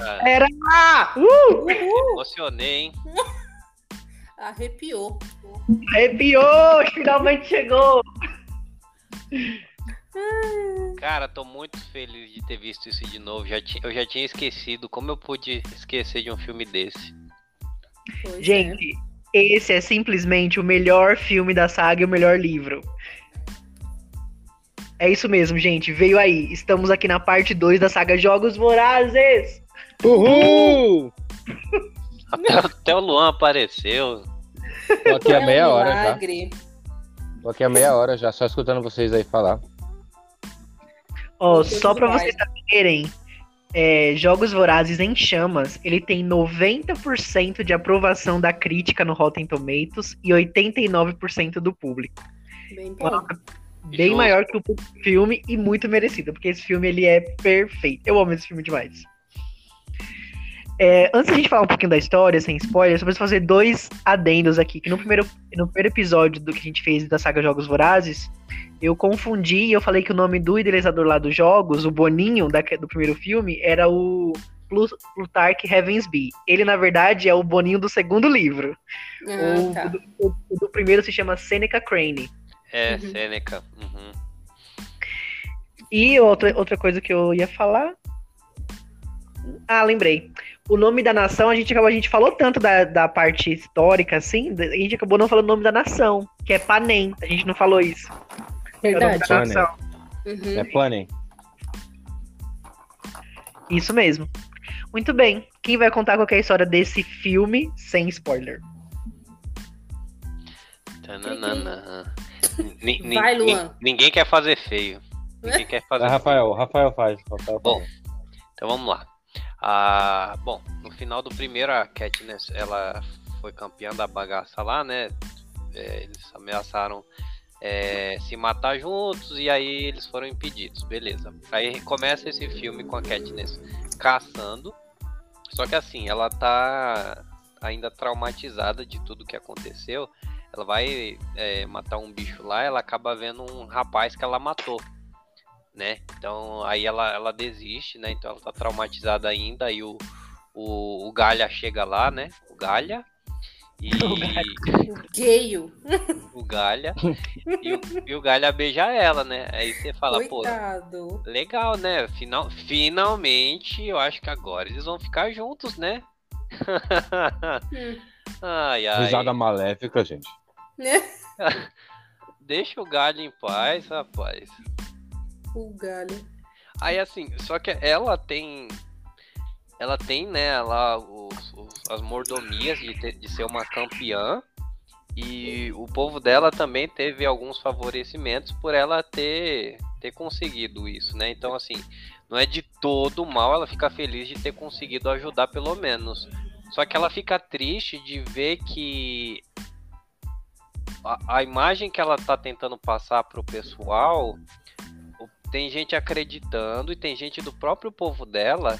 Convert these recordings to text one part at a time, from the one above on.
Eita, Era! Uh! me Uhul! emocionei, hein? Arrepiou. Arrepiou! Finalmente chegou! Cara, tô muito feliz de ter visto isso de novo. Já eu já tinha esquecido. Como eu pude esquecer de um filme desse? Pois é. Gente, esse é simplesmente o melhor filme da saga e o melhor livro. É isso mesmo, gente. Veio aí. Estamos aqui na parte 2 da saga Jogos Vorazes. Uhul! Até, até o Luan apareceu. Tô aqui há É um meia hora já. Tô aqui há meia hora já, só escutando vocês aí falar. Ó, Deus só pra vocês saberem, é, Jogos Vorazes em Chamas, ele tem 90% de aprovação da crítica no Rotten Tomatoes e 89% do público. Bem Uma bem Justo. maior que o filme e muito merecido, porque esse filme ele é perfeito. Eu amo esse filme demais. É, antes da gente falar um pouquinho da história, sem spoilers, eu preciso fazer dois adendos aqui. Que no primeiro, no primeiro episódio do que a gente fez da saga Jogos Vorazes, eu confundi e eu falei que o nome do idealizador lá dos jogos, o Boninho da- do primeiro filme, era o Plu- Plutarch Heavensby. Ele, na verdade, é o Boninho do segundo livro. Ah, o, tá. do, o- o do primeiro se chama Seneca Crane. É, Uhum. Sêneca. Uhum. E outra, outra coisa que eu ia falar. Ah, lembrei. O nome da nação, a gente acabou, a gente falou tanto da, da parte histórica, assim, a gente acabou não falando o nome da nação, que é Panem. A gente não falou isso. É o nome Verdade. da Panem. nação. Uhum. É Planning. Isso mesmo. Muito bem. Quem vai contar qual é a história desse filme sem spoiler? Tananana. Vai, Luan. Ninguém quer fazer feio. Ninguém quer fazer Vai, Rafael. Rafael faz. Rafael Bom, faz. Então vamos lá. Ah, bom, no final do primeiro, a Katniss, ela foi campeã da bagaça lá, né? É, eles ameaçaram é, se matar juntos e aí eles foram impedidos, beleza. Aí começa esse filme com a Katniss caçando, só que assim, ela tá ainda traumatizada de tudo que aconteceu. Ela vai é, matar um bicho lá, ela acaba vendo um rapaz que ela matou né? Então aí ela, ela desiste, né? Então ela tá traumatizada ainda. Aí o, o, o Galha chega lá, né? O Galha. E O Gale. o Galha. E o, e o Galha beija ela, né? Aí você fala, pô, Coitado. legal, né? Final, finalmente eu acho que agora eles vão ficar juntos, né? Hum. ai, ai. Risada maléfica, gente. Deixa o Galha em paz, rapaz. O galho. Aí assim, só que ela tem. Ela tem, né, lá os, os- as mordomias de, ter- de ser uma campeã. E o povo dela também teve alguns favorecimentos por ela ter, ter conseguido isso, né? Então, assim, não é de todo mal ela ficar feliz de ter conseguido ajudar, pelo menos. Só que ela fica triste de ver que a, a imagem que ela tá tentando passar pro pessoal tem gente acreditando e tem gente do próprio povo dela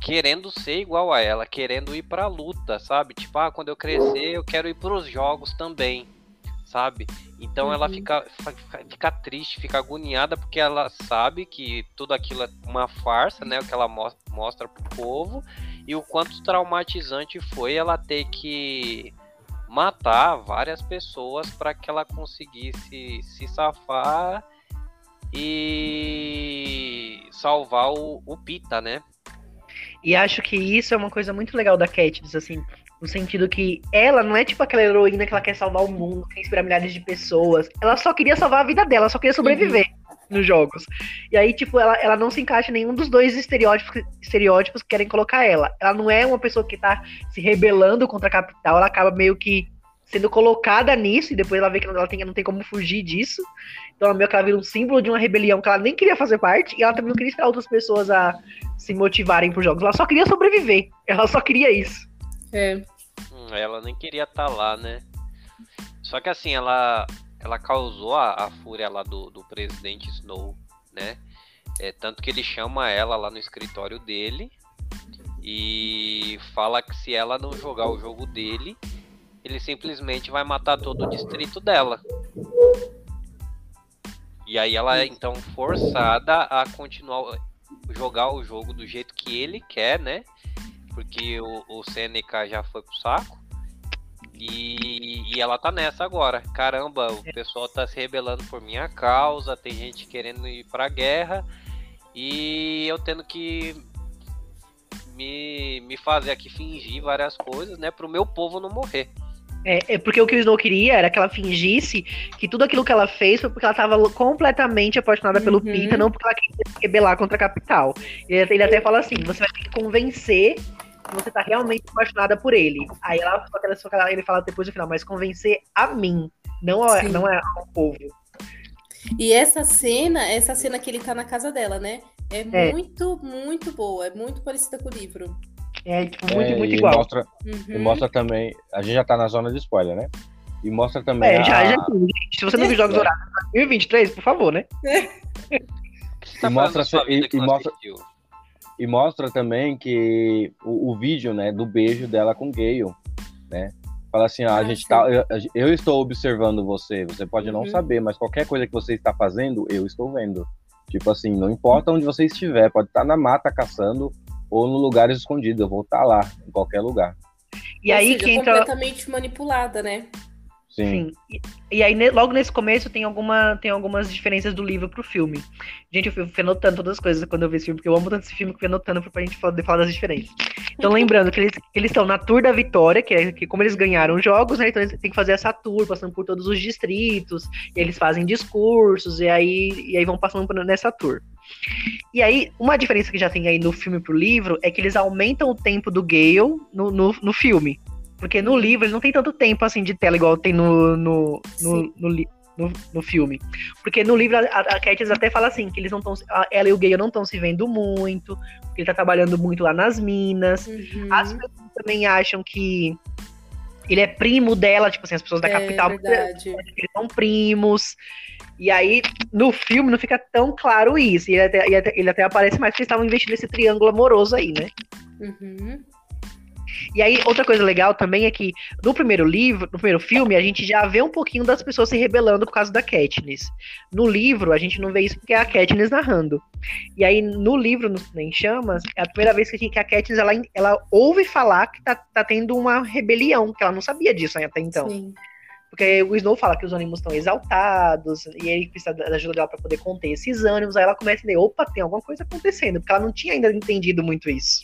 querendo ser igual a ela, querendo ir pra luta, sabe? Tipo, ah, quando eu crescer, eu quero ir pros jogos também, sabe? Então ela Uhum. fica, fica, fica triste, fica agoniada porque ela sabe que tudo aquilo é uma farsa, né? O que ela mos- mostra pro povo e o quanto traumatizante foi ela ter que matar várias pessoas para que ela conseguisse se safar e salvar o, o Pita, né? E acho que isso é uma coisa muito legal da Katniss, assim, no sentido que ela não é tipo aquela heroína que ela quer salvar o mundo, quer inspirar milhares de pessoas. Ela só queria salvar a vida dela, só queria sobreviver nos jogos. E aí, tipo, ela, ela não se encaixa em nenhum dos dois estereótipos, estereótipos que querem colocar ela. Ela não é uma pessoa que tá se rebelando contra a capital, ela acaba meio que sendo colocada nisso, e depois ela vê que ela tem, não tem como fugir disso. Então ela meio que ela vira um símbolo de uma rebelião que ela nem queria fazer parte, e ela também não queria esperar outras pessoas a se motivarem por jogos. Ela só queria sobreviver. Ela só queria isso. É. Hum, ela nem queria estar lá, né? Só que assim, ela, ela causou a, a fúria lá do, do presidente Snow, né? É, tanto que ele chama ela lá no escritório dele e fala que se ela não jogar o jogo dele, ele simplesmente vai matar todo o distrito dela. E aí ela é então forçada a continuar. jogar o jogo do jeito que ele quer, né? Porque o, o CNK já foi pro saco. E, e ela tá nessa agora. Caramba, o pessoal tá se rebelando por minha causa, tem gente querendo ir pra guerra. E eu tendo que me, me fazer aqui fingir várias coisas, né? Pro meu povo não morrer. É, é porque o que o Snow queria era que ela fingisse que tudo aquilo que ela fez foi porque ela estava completamente apaixonada pelo Uhum. Pita, não porque ela queria se rebelar contra a capital. Ele, ele até fala assim: você vai ter que convencer que você tá realmente apaixonada por ele. Aí ela, ela- ele fala depois no final, mas convencer a mim, não, a, Sim. não é ao povo. E essa cena, essa cena que ele tá na casa dela, né? É, É. muito, muito boa. É muito parecida com o livro. É tipo, muito, É, muito e igual. Mostra, e Uhum. mostra também. A gente já tá na zona de spoiler, né? E mostra também. É, já, a- já. Se você não viu Jogos É. Dourados 2023, por favor, né? Tá E mostra e- e não mostra-? E mostra também que o, o vídeo, né, do beijo dela com o Gale, né? Fala assim, ó, a Ah, gente tá, eu, eu estou observando você, você pode não Uhum. saber, mas qualquer coisa que você está fazendo, eu estou vendo. Tipo assim, não importa onde você estiver, pode estar na mata caçando ou no lugar escondido, eu vou estar lá, em qualquer lugar. E Ou aí seja, que entra. completamente manipulada, né? Sim. Sim. E, e aí, ne- logo nesse começo, tem, alguma, tem algumas diferenças do livro pro filme. Gente, eu fui, anotando todas as coisas quando eu vi esse filme, porque eu amo tanto esse filme que eu fui anotando pra gente falar, falar das diferenças. Então, lembrando que eles que eles estão na Tour da Vitória, que é que como eles ganharam os jogos, né? Então eles têm que fazer essa tour, passando por todos os distritos, e eles fazem discursos, e aí, e aí vão passando por- nessa tour. E aí, uma diferença que já tem aí no filme pro livro é que eles aumentam o tempo do Gale no, no, no filme. Porque no livro ele não tem tanto tempo assim de tela igual tem no, no, no, no, no- no filme. Porque no livro a, a Katniss até fala assim, que eles não estão. Ela e o Gale não estão se vendo muito, porque ele tá trabalhando muito lá nas minas. Uhum. As pessoas também acham que ele é primo dela, tipo assim, as pessoas da é capital verdade. eles são primos. E aí, no filme, não fica tão claro isso. E ele até, ele até- ele até aparece mais porque eles estavam investindo nesse triângulo amoroso aí, né? Uhum. E aí, outra coisa legal também é que no primeiro livro, no primeiro filme, a gente já vê um pouquinho das pessoas se rebelando por causa da Katniss. No livro, a gente não vê isso porque é a Katniss narrando. E aí, no livro, no Em Chamas, é a primeira vez que a, gente, que a Katniss, ela, ela ouve falar que tá, tá tendo uma rebelião, que ela não sabia disso até então. Sim. Porque o Snow fala que os ânimos estão exaltados, e ele precisa da ajuda dela pra poder conter esses ânimos. Aí ela começa a entender, opa, tem alguma coisa acontecendo, porque ela não tinha ainda entendido muito isso.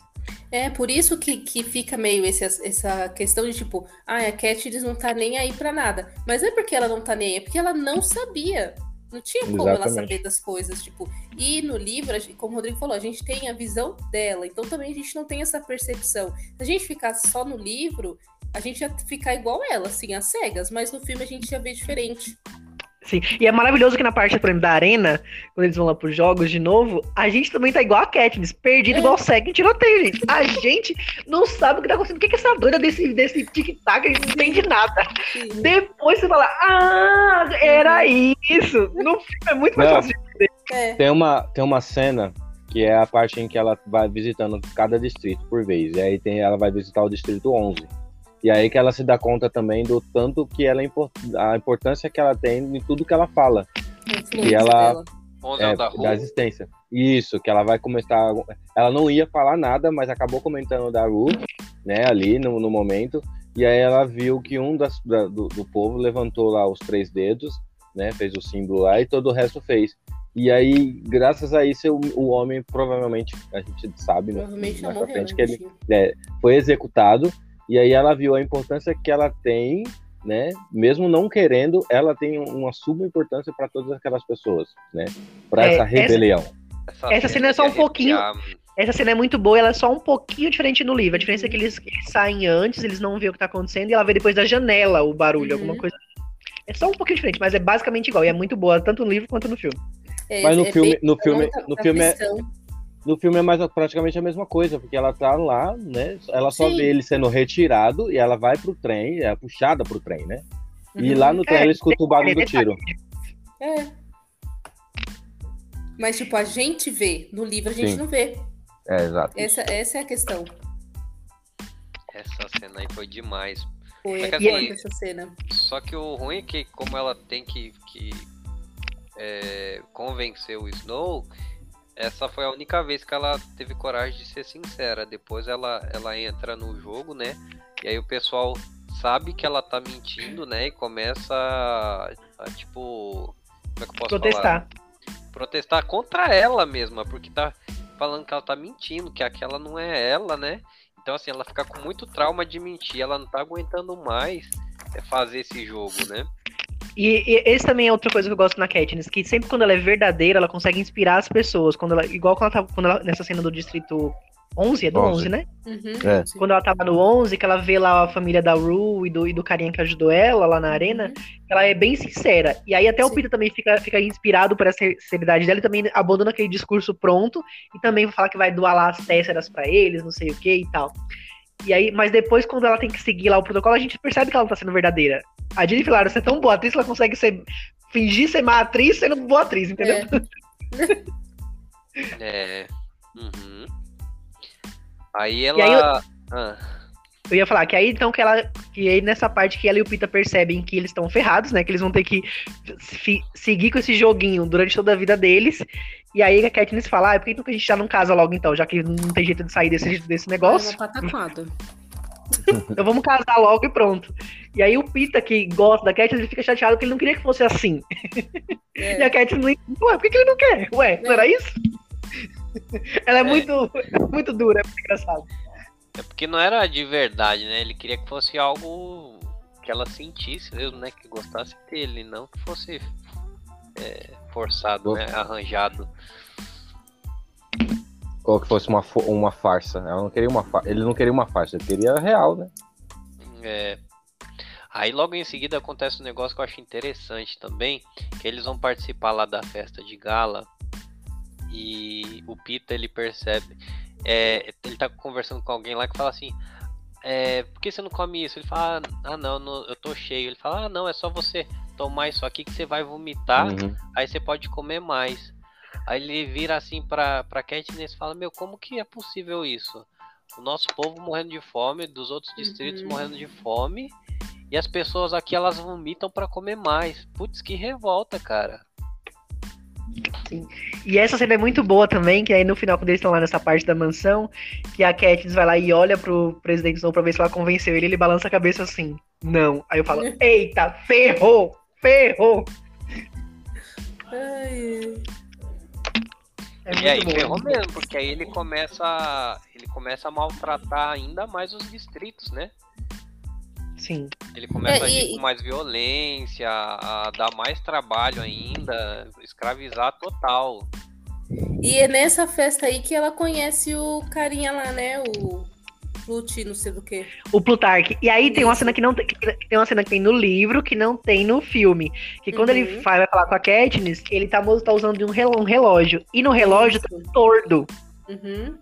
É, por isso que, que fica meio esse, essa questão de tipo, ah, a Katniss não tá nem aí pra nada. Mas não é porque ela não tá nem aí, é porque ela não sabia. Não tinha como ela Exatamente. saber das coisas, tipo. E no livro, como o Rodrigo falou, a gente tem a visão dela, então também a gente não tem essa percepção. Se a gente ficasse só no livro, a gente ia ficar igual ela, assim, às cegas, mas no filme a gente ia ver diferente. Sim. E é maravilhoso que na parte, por exemplo, da arena, quando eles vão lá pros jogos de novo, a gente também tá igual a Katniss, perdido É. igual cego em tiroteio, gente. A gente não sabe o que tá acontecendo. O que, que é essa doida desse, desse tic-tac? A gente não entende nada. Sim. Depois você fala, ah, era isso. No filme é muito mais Não. fácil. É. Tem uma, tem uma cena que é a parte em que ela vai visitando cada distrito por vez. E aí tem, ela vai visitar o distrito 11. E aí que ela se dá conta também do tanto que ela é a importância que ela tem em tudo que ela fala, influência ela- dela. 11 é, da da existência. Isso, que ela vai começar. Ela não ia falar nada, mas acabou comentando da Ru, né, ali no, no momento. E aí ela viu que um das, da- do, do povo levantou lá os três dedos, né, fez o símbolo lá e todo o resto fez. E aí, graças a isso, o, o homem provavelmente, a gente sabe, né, Provavelmente não mais pra frente, né? que ele bichinho? foi executado. E aí ela viu a importância que ela tem, né? Mesmo não querendo, ela tem uma suma importância para todas aquelas pessoas, né? Para É, essa essa- rebelião. essa cena é só um pouquinho- Essa cena é muito boa, ela é só um pouquinho diferente no livro. A diferença é que eles, eles saem antes, eles não veem o que tá acontecendo, e ela vê depois da janela o barulho, Uhum. alguma coisa. É só um pouquinho diferente, mas é basicamente igual. E é muito boa, tanto no livro quanto no filme. É, Mas no é filme, no filme, da- no filme é. No filme é mais praticamente a mesma coisa, porque ela tá lá, né? Ela só Sim. vê ele sendo retirado e ela vai pro trem, é puxada pro trem, né? E Uhum. lá no trem É, ela escuta o barulho do tiro. É. Mas, tipo, a gente vê. No livro a gente Sim. não vê. É, exato. Essa, essa é a questão. Essa cena aí foi demais. Foi É que assim- essa cena. Só que o ruim é que, como ela tem que, que é, convencer o Snow, essa foi a única vez que ela teve coragem de ser sincera. Depois ela, ela entra no jogo, né? E aí o pessoal sabe que ela tá mentindo, né? E começa a, a tipo. Como é que eu posso Protestar. falar? Protestar contra ela mesma, porque tá falando que ela tá mentindo, que aquela não é ela, né? Então, assim, ela fica com muito trauma de mentir, ela não tá aguentando mais é, fazer esse jogo, né? E, e esse também é outra coisa que eu gosto na Katniss, que sempre quando ela é verdadeira, ela consegue inspirar as pessoas. Quando ela, igual quando ela, tá, quando ela nessa cena do distrito 11, é do 11, 11 né? Uhum, É. Quando ela tava no 11, que ela vê lá a família da Rue e do, e do carinha que ajudou ela lá na arena, ela é bem sincera. E aí até o Sim. Peter também fica, fica inspirado por essa sinceridade dela e também abandona aquele discurso pronto e também fala que vai doar lá as tésseras pra eles, não sei o que e tal. E aí, mas depois, quando ela tem que seguir lá o protocolo, a gente percebe que ela não tá sendo verdadeira. A Jennifer Lawrence é tão boa atriz que ela consegue ser, fingir ser má atriz sendo boa atriz, entendeu? É. É. Uhum. Aí ela. aí eu- Ah, Eu ia falar que aí então que ela. Que aí nessa parte que ela e o Pita percebem que eles estão ferrados, né? Que eles vão ter que fi- seguir com esse joguinho durante toda a vida deles. E aí a Katniss fala, ah, por que então que a gente já não casa logo então, já que não tem jeito de sair desse, desse É negócio? uma pataquada. Então vamos casar logo e pronto. E aí o Pita, que gosta da Katniss, ele fica chateado porque ele não queria que fosse assim. E É. a Katniss não entende, ué, por que, que ele não quer? Ué, não era isso? Ela é, muito, muito dura, é muito engraçado. é porque não era de verdade, né? Ele queria que fosse algo que ela sentisse mesmo, né? Que gostasse dele, não que fosse é, forçado, né? Arranjado. Ou que fosse uma, uma farsa. Ela não queria uma fa- Ele não queria uma farsa, ele queria real, né? É. Aí logo em seguida acontece um negócio que eu acho interessante também, que eles vão participar lá da festa de gala e o Pita ele percebe, é, ele tá conversando com alguém lá que fala assim, é, por que você não come isso? Ele fala, ah não, não, eu tô cheio. Ele fala, ah não, é só você tomar isso aqui que você vai vomitar, Uhum. aí você pode comer mais. Aí ele vira assim pra, pra Katniss e fala, meu, como que é possível isso? O nosso povo morrendo de fome, dos outros distritos Uhum. morrendo de fome, e as pessoas aqui elas vomitam pra comer mais. Putz, que revolta, cara. E essa cena é muito boa também, que aí no final, quando eles estão lá nessa parte da mansão, que a Katniss vai lá e olha pro presidente Snow pra ver se ela convenceu ele, ele balança a cabeça assim, não. Aí eu falo, eita, ferrou, ferrou. Ai, É e aí muito ferrou bom. mesmo, porque aí ele começa. Ele começa a maltratar ainda mais os distritos, né? Sim. Ele começa É, a agir e- com mais violência, a dar mais trabalho ainda, escravizar total. E é nessa festa aí que ela conhece o carinha lá, né? O Pluti, não sei do que. O Plutarque. E aí tem uma cena que não tem, tem uma cena que tem no livro que não tem no filme. Que quando ele Uhum. vai, vai falar com a Katniss, ele tá, tá usando um um relógio. E no relógio tá tordo. Uhum.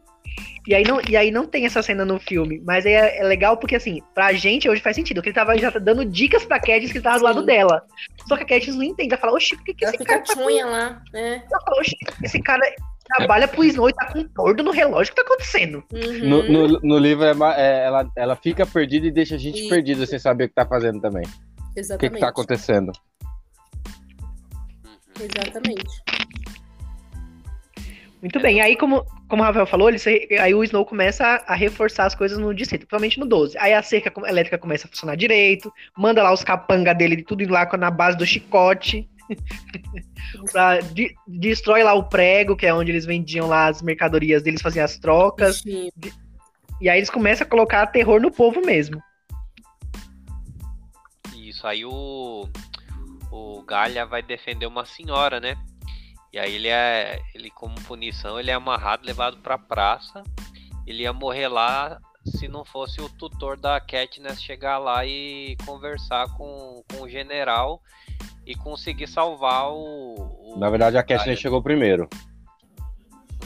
E aí, não, e aí não tem essa cena no filme. Mas é, é legal porque, assim, pra gente hoje faz sentido. Que ele tava já dando dicas pra Katniss que ele tava do Sim. lado dela. Só que a Katniss não entende. Ela fala, oxi, por que, que Ela esse fica cara. Tá... tchunha lá, né? Ela fala, oxi, esse cara trabalha pro Snow e tá com tordo no relógio. O que tá acontecendo? Uhum. No, no, no livro, é é, ela, ela fica perdida e deixa a gente Isso. perdida sem saber o que tá fazendo também. O que, Exatamente. que tá acontecendo? Exatamente. Muito bem. Aí, como, como o Rafael falou, ele, aí o Snow começa a, a reforçar as coisas no distrito, principalmente no 12. Aí a cerca elétrica começa a funcionar direito, manda lá os capanga dele, tudo indo lá na base do chicote. pra, de- destrói lá o prego, que é onde eles vendiam lá as mercadorias deles, faziam as trocas. Bichinho. E aí eles começam a colocar terror no povo mesmo. Isso, aí o, o Galha vai defender uma senhora, né? E aí ele é. Ele, como punição, ele é amarrado, levado pra praça. Ele ia morrer lá se não fosse o tutor da Katniss chegar lá e conversar com, com o general e conseguir salvar o. o Na verdade, a. Katniss chegou primeiro.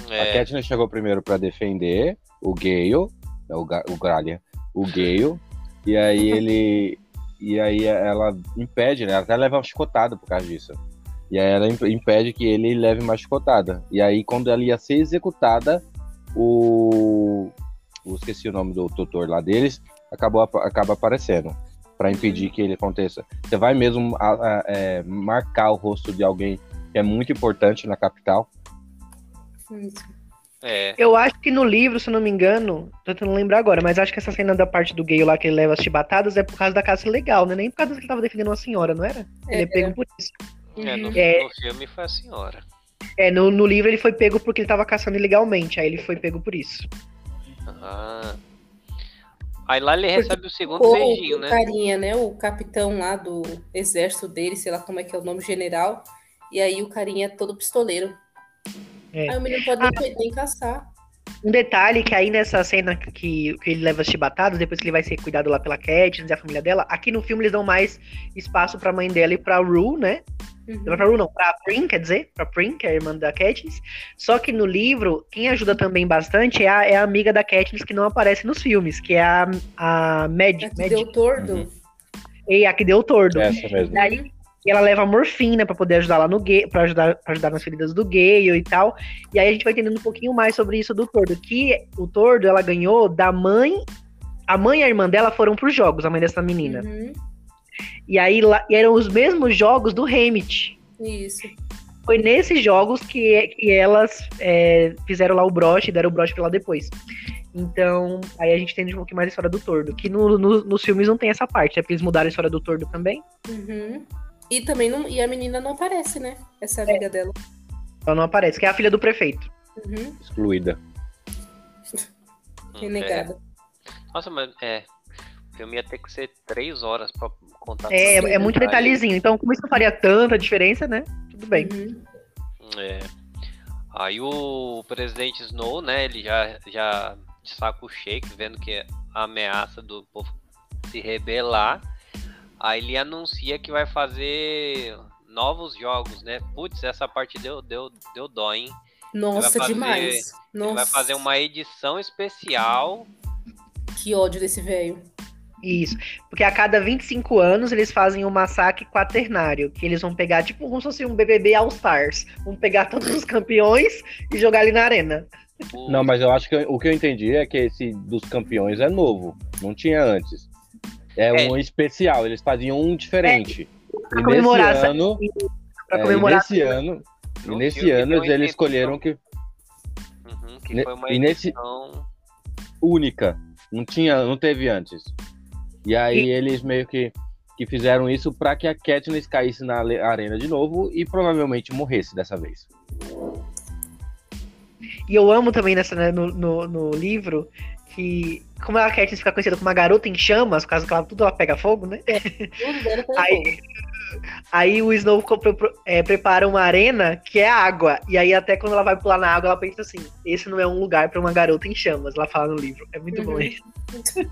A É, Katniss chegou primeiro pra defender o Gale, é o, Ga- o Gralha, o Gale, e aí ele. E aí ela impede, né? Ela até leva uma chicotada por causa disso. E aí ela imp- impede que ele leve uma chicotada. E aí, quando ela ia ser executada, o. Eu esqueci o nome do tutor lá deles, acabou, acaba aparecendo. Pra impedir que ele aconteça. Você vai mesmo a- a- é, marcar o rosto de alguém que é muito importante na capital. Isso. É. Eu acho que no livro, se eu não me engano, tô tentando lembrar agora, mas acho que essa cena da parte do gay lá que ele leva as chibatadas é por causa da caça legal, né? Nem por causa que ele tava defendendo uma senhora, não era? Ele é pego por isso. É, no. É. no filme foi a senhora. É, no, no livro ele foi pego porque ele tava caçando ilegalmente, aí ele foi pego por isso. Ah. Aí lá ele recebe o segundo Ou beijinho, o né? carinha, né? O capitão lá do exército dele, sei lá como é que é o nome general. E aí o carinha é todo pistoleiro. É. Aí o menino pode nem, nem caçar. Um detalhe que aí nessa cena que, que ele leva as chibatadas, depois que ele vai ser cuidado lá pela Katniss e a família dela, aqui no filme eles dão mais espaço pra mãe dela e pra Rue, né? Uhum. Não pra Rue não, pra Prim, quer dizer, pra Prim, que é a irmã da Katniss. Só que no livro, quem ajuda também bastante é a, é a amiga da Katniss que não aparece nos filmes, que é a, a Mad, É que Mad deu tordo. Uhum. e a que deu o tordo. Essa mesmo. Daí e ela leva morfina pra poder ajudar lá no gay, para ajudar, pra ajudar nas feridas do gay e tal. E aí a gente vai entendendo um pouquinho mais sobre isso do Tordo, que o Tordo ela ganhou da mãe, a mãe e a irmã dela foram pros jogos, a mãe dessa menina. Uhum. E aí lá, e eram os mesmos jogos do Hamit. Isso. Foi nesses jogos que, que elas é, fizeram lá o broche, deram o broche pra lá depois. Então, aí a gente entende um pouquinho mais a história do Tordo. Que no, no- nos filmes não tem essa parte, é porque eles mudaram a história do Tordo também. Uhum. E também não, e a menina não aparece, né? Essa amiga dela. Ela não aparece, que é a filha do prefeito. Uhum. Excluída. Renegada. é. Nossa, mas é. O filme ia ter que ser três horas pra contar É, tudo. é muito detalhezinho. Então, como isso não faria tanta diferença, né? Tudo bem. Uhum. É. Aí o presidente Snow, né, ele já, já de saco cheio, vendo que a ameaça do povo se rebelar, aí ele anuncia que vai fazer novos jogos, né? Putz, essa parte deu, deu, deu dó, hein? Nossa, fazer- demais. Ele Nossa, vai fazer uma edição especial. que ódio desse velho. Isso. Porque a cada 25 anos eles fazem um massacre quaternário. Que eles vão pegar, tipo, como se fosse um BBB All Stars. Vão pegar todos os campeões e jogar ali na arena. Não, mas eu acho que o que eu entendi é que esse dos campeões é novo. Não tinha antes. É, É. um especial, eles faziam um diferente. Pra e comemorar nesse ano, Pra é, comemorar. e nesse ano, e nesse ano eles escolheram que Uhum, que Ne- foi uma e nesse- edição. única, não tinha, não teve antes. E aí eles meio que que fizeram isso para que a Katniss caísse na arena de novo e provavelmente morresse dessa vez. E eu amo também nessa, né, no, no, no livro que, como a Katniss fica conhecida como uma garota em chamas, por causa que ela, tudo ela pega fogo, né? Tudo dela pelo Aí- fogo. Aí o Snow é, prepara uma arena que é água. E aí, até quando ela vai pular na água, ela pensa assim: esse não é um lugar pra uma garota em chamas. Ela fala no livro. É muito bom Uhum. isso.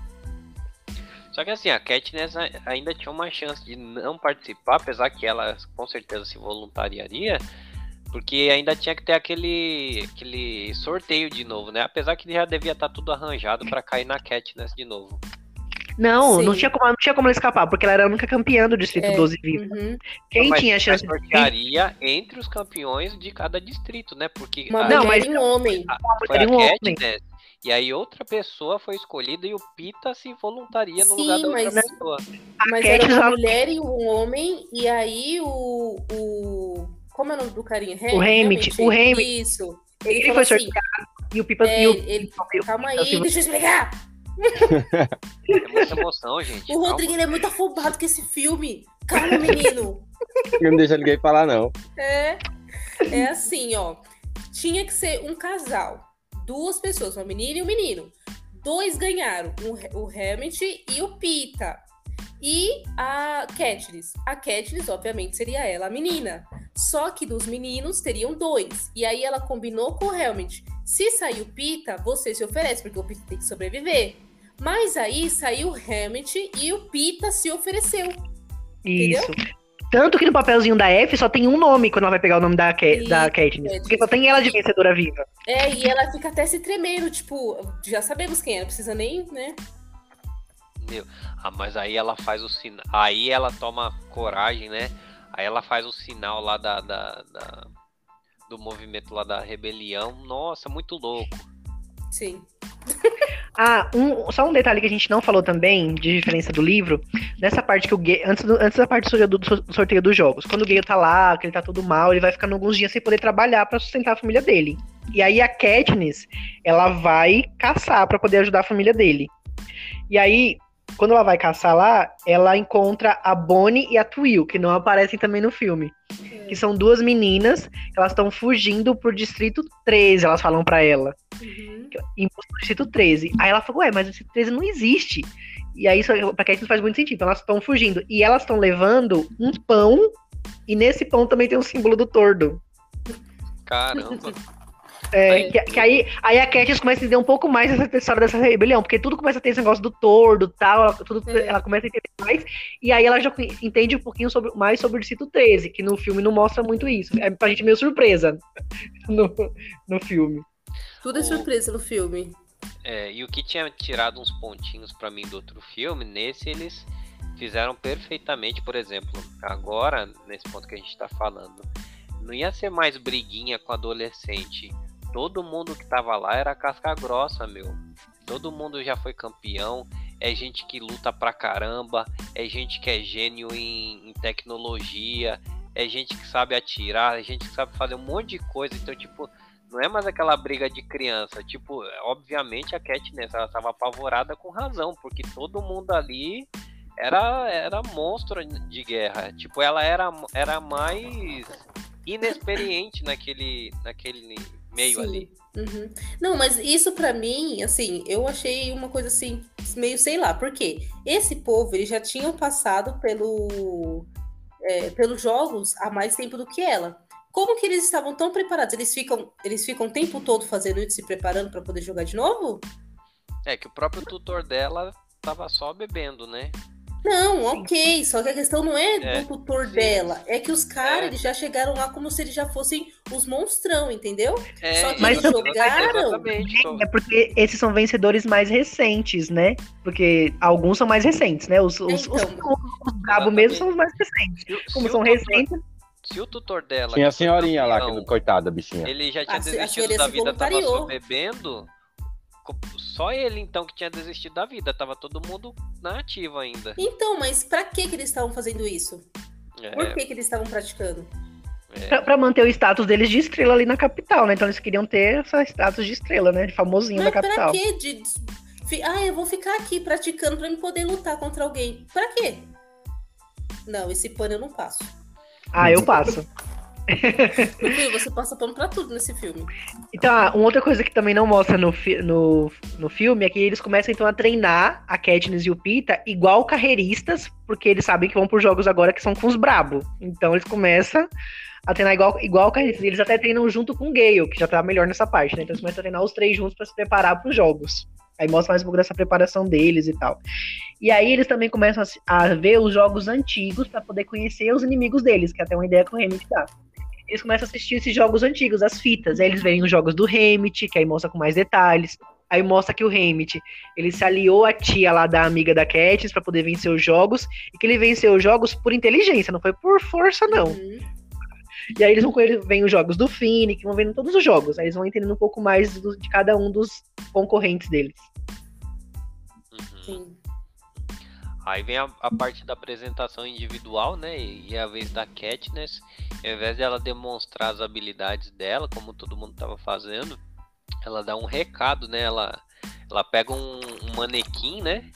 Só que assim, a Katniss ainda tinha uma chance de não participar, apesar que ela com certeza se voluntariaria, porque ainda tinha que ter aquele, aquele sorteio de novo, né? Apesar que já devia estar tudo arranjado pra cair na Katniss de novo. Não, Sim. não tinha, como, não tinha como ela escapar, porque ela era a única campeã do Distrito É. 12 vivo. Uhum. Quem Mas- tinha a chance de. sortearia entre os campeões de cada distrito, né? Porque Uma a- Não, mulher mas- e um homem. foi a um homem. Katniss, e aí outra pessoa foi escolhida e o Pita se voluntaria no Sim, lugar da outra mas- pessoa. Mas Katniss, era uma mulher e um homem, e aí o. o como é o nome do carinha? O Hammett, o Hammett. Isso. Ele, Ele foi assim, sorteado. E o Pipa. é, e o, ele, calma aí, deixa eu explicar. É muita emoção, gente. O. Rodrigo ele é muito afobado com esse filme. Calma, menino. Não deixa ninguém falar, não. É, é assim, ó. Tinha que ser um casal. Duas pessoas, uma menina e um menino. Dois ganharam, o, o Hammett e o Pita. E a Katniss. A Katniss, obviamente, seria ela a menina. Só que dos meninos teriam dois. E aí ela combinou com o Helmet. Se sair o Pita, você se oferece, porque o Pita tem que sobreviver. Mas aí saiu o Helmet e o Pita se ofereceu. Isso. Tanto que no papelzinho da F só tem um nome quando ela vai pegar o nome da, Isso, da Katniss. é, Porque só tem ela de vencedora viva. É, e ela fica até se tremendo, tipo, já sabemos quem é, não precisa nem, né? Meu, ah, mas aí ela faz o sinal. Aí ela toma coragem, né? Aí ela faz o sinal lá da, da- da- do movimento lá da rebelião. Nossa, muito louco. Sim. Ah, um- só um detalhe que a gente não falou também, de diferença do livro, nessa parte que o Gay, antes, do- antes da parte do sorteio, do so- do sorteio dos jogos, quando o Gay tá lá, que ele tá todo mal, ele vai ficando alguns dias sem poder trabalhar pra sustentar a família dele. E aí a Katniss, ela vai caçar pra poder ajudar a família dele. E aí, quando ela vai caçar lá, ela encontra a Bonnie e a Twill, que não aparecem também no filme. Que são duas meninas, que elas estão fugindo pro Distrito 13, elas falam pra ela. Uhum. Em busca do Distrito 13. Aí ela falou, ué, mas o Distrito 13 não existe. E aí, isso pra Katniss faz muito sentido. Então elas estão fugindo. E elas estão levando um pão, e nesse pão também tem o símbolo do tordo. Caramba. É, que, que aí, aí a Katniss começa a entender um pouco mais essa história dessa rebelião, porque tudo começa a ter esse negócio do tordo e tal, ela, tudo, É. ela começa a entender mais, e aí ela já entende um pouquinho sobre, mais sobre o Distrito 13, que no filme não mostra muito isso. É pra gente meio surpresa no, no filme. Tudo é surpresa no filme. É, e o que tinha tirado uns pontinhos pra mim do outro filme, nesse eles fizeram perfeitamente, por exemplo, agora, nesse ponto que a gente tá falando, não ia ser mais briguinha com adolescente. Todo mundo que tava lá era casca grossa, meu. Todo mundo já foi campeão. É gente que luta pra caramba. É gente que é gênio em, em tecnologia. É gente que sabe atirar. É gente que sabe fazer um monte de coisa. Então, tipo, não é mais aquela briga de criança. Tipo, obviamente a Katniss ela estava apavorada com razão, porque todo mundo ali era era monstro de guerra. Tipo, ela era, era mais inexperiente naquele naquele meio Sim. ali. Uhum. Não, mas isso pra mim, assim, eu achei uma coisa assim, meio sei lá, por quê? Esse povo, eles já tinham passado pelo, é, pelos jogos há mais tempo do que ela. Como que eles estavam tão preparados? Eles ficam, eles ficam o tempo todo fazendo isso, se preparando pra poder jogar de novo? É que o próprio tutor dela tava só bebendo, né? Não, ok. Só que a questão não é, É, do tutor sim. dela. É que os caras, É. já chegaram lá como se eles já fossem os monstrão, entendeu? É, Só que Mas eles jogaram. Tô- É porque esses são vencedores mais recentes, né? Porque alguns são mais recentes, né? Os, os, os, Então. os brabo mesmo são os mais recentes. Se Como se são recentes, Se o tutor dela. Tinha a senhorinha lá, que, coitada, bichinha. Ele já tinha A a desistido senhoria da vida, tava só bebendo. Só ele então que tinha desistido da vida, tava todo mundo na ativa ainda. Então, mas pra que, que eles estavam fazendo isso? Por É, que, que eles estavam praticando? é. pra, pra manter o status deles de estrela ali na capital, né? Então eles queriam ter esse status de estrela, né? De famosinho Mas da pra capital. que de. fi- Ah, eu vou ficar aqui praticando pra me poder lutar contra alguém. Pra quê? Não, esse pano eu não passo. Ah, eu passo. Você passa pano pra tudo nesse filme. Então, ah, uma outra coisa que também não mostra no, fi- no, no filme é que eles começam então a treinar a Katniss e o Pita igual carreiristas, porque eles sabem que vão por jogos agora que são com os brabo. Então eles começam a treinar igual, igual carreiristas. Eles até treinam junto com o Gale, que já tá melhor nessa parte, né? Então eles começam a treinar os três juntos pra se preparar pros jogos. Aí mostra mais um pouco dessa preparação deles e tal. E aí eles também começam a, a ver os jogos antigos pra poder conhecer os inimigos deles, que é até uma ideia que o Hammett dá eles começam a assistir esses jogos antigos, as fitas. Aí eles veem os jogos do Hammett, que aí mostra com mais detalhes. Aí mostra que o Hammett, ele se aliou à tia lá da amiga da Katniss pra poder vencer os jogos, e que ele venceu os jogos por inteligência, não foi por força, não. Uhum. E aí eles vão vêm os jogos do Finn, que vão vendo todos os jogos. Aí eles vão entendendo um pouco mais do- de cada um dos concorrentes deles. Aí vem a, a parte da apresentação individual, né? E, e a vez da Katniss, ao invés dela demonstrar as habilidades dela, como todo mundo tava fazendo, ela dá um recado, né? Ela, ela pega um, um manequim, né?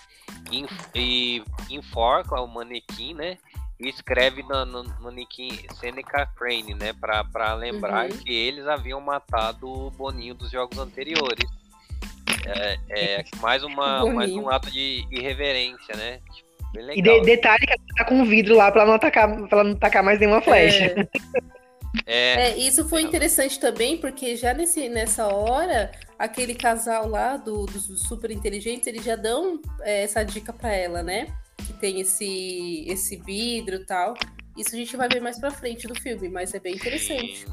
E, enf- e enforca o manequim, né? E escreve no, no manequim Seneca Crane, né? Pra, pra lembrar Uhum. que eles haviam matado o Boninho dos jogos anteriores. É, é mais, uma, mais um ato de irreverência, né? Tipo, E de- detalhe que ela tá com um vidro lá pra ela não atacar, pra não atacar mais nenhuma flecha. É, É, isso foi interessante também, porque já nesse, nessa hora, aquele casal lá do- dos super inteligentes, eles já dão é, essa dica pra ela, né? Que tem esse, esse vidro e tal. Isso a gente vai ver mais pra frente do filme, mas é bem interessante. sim.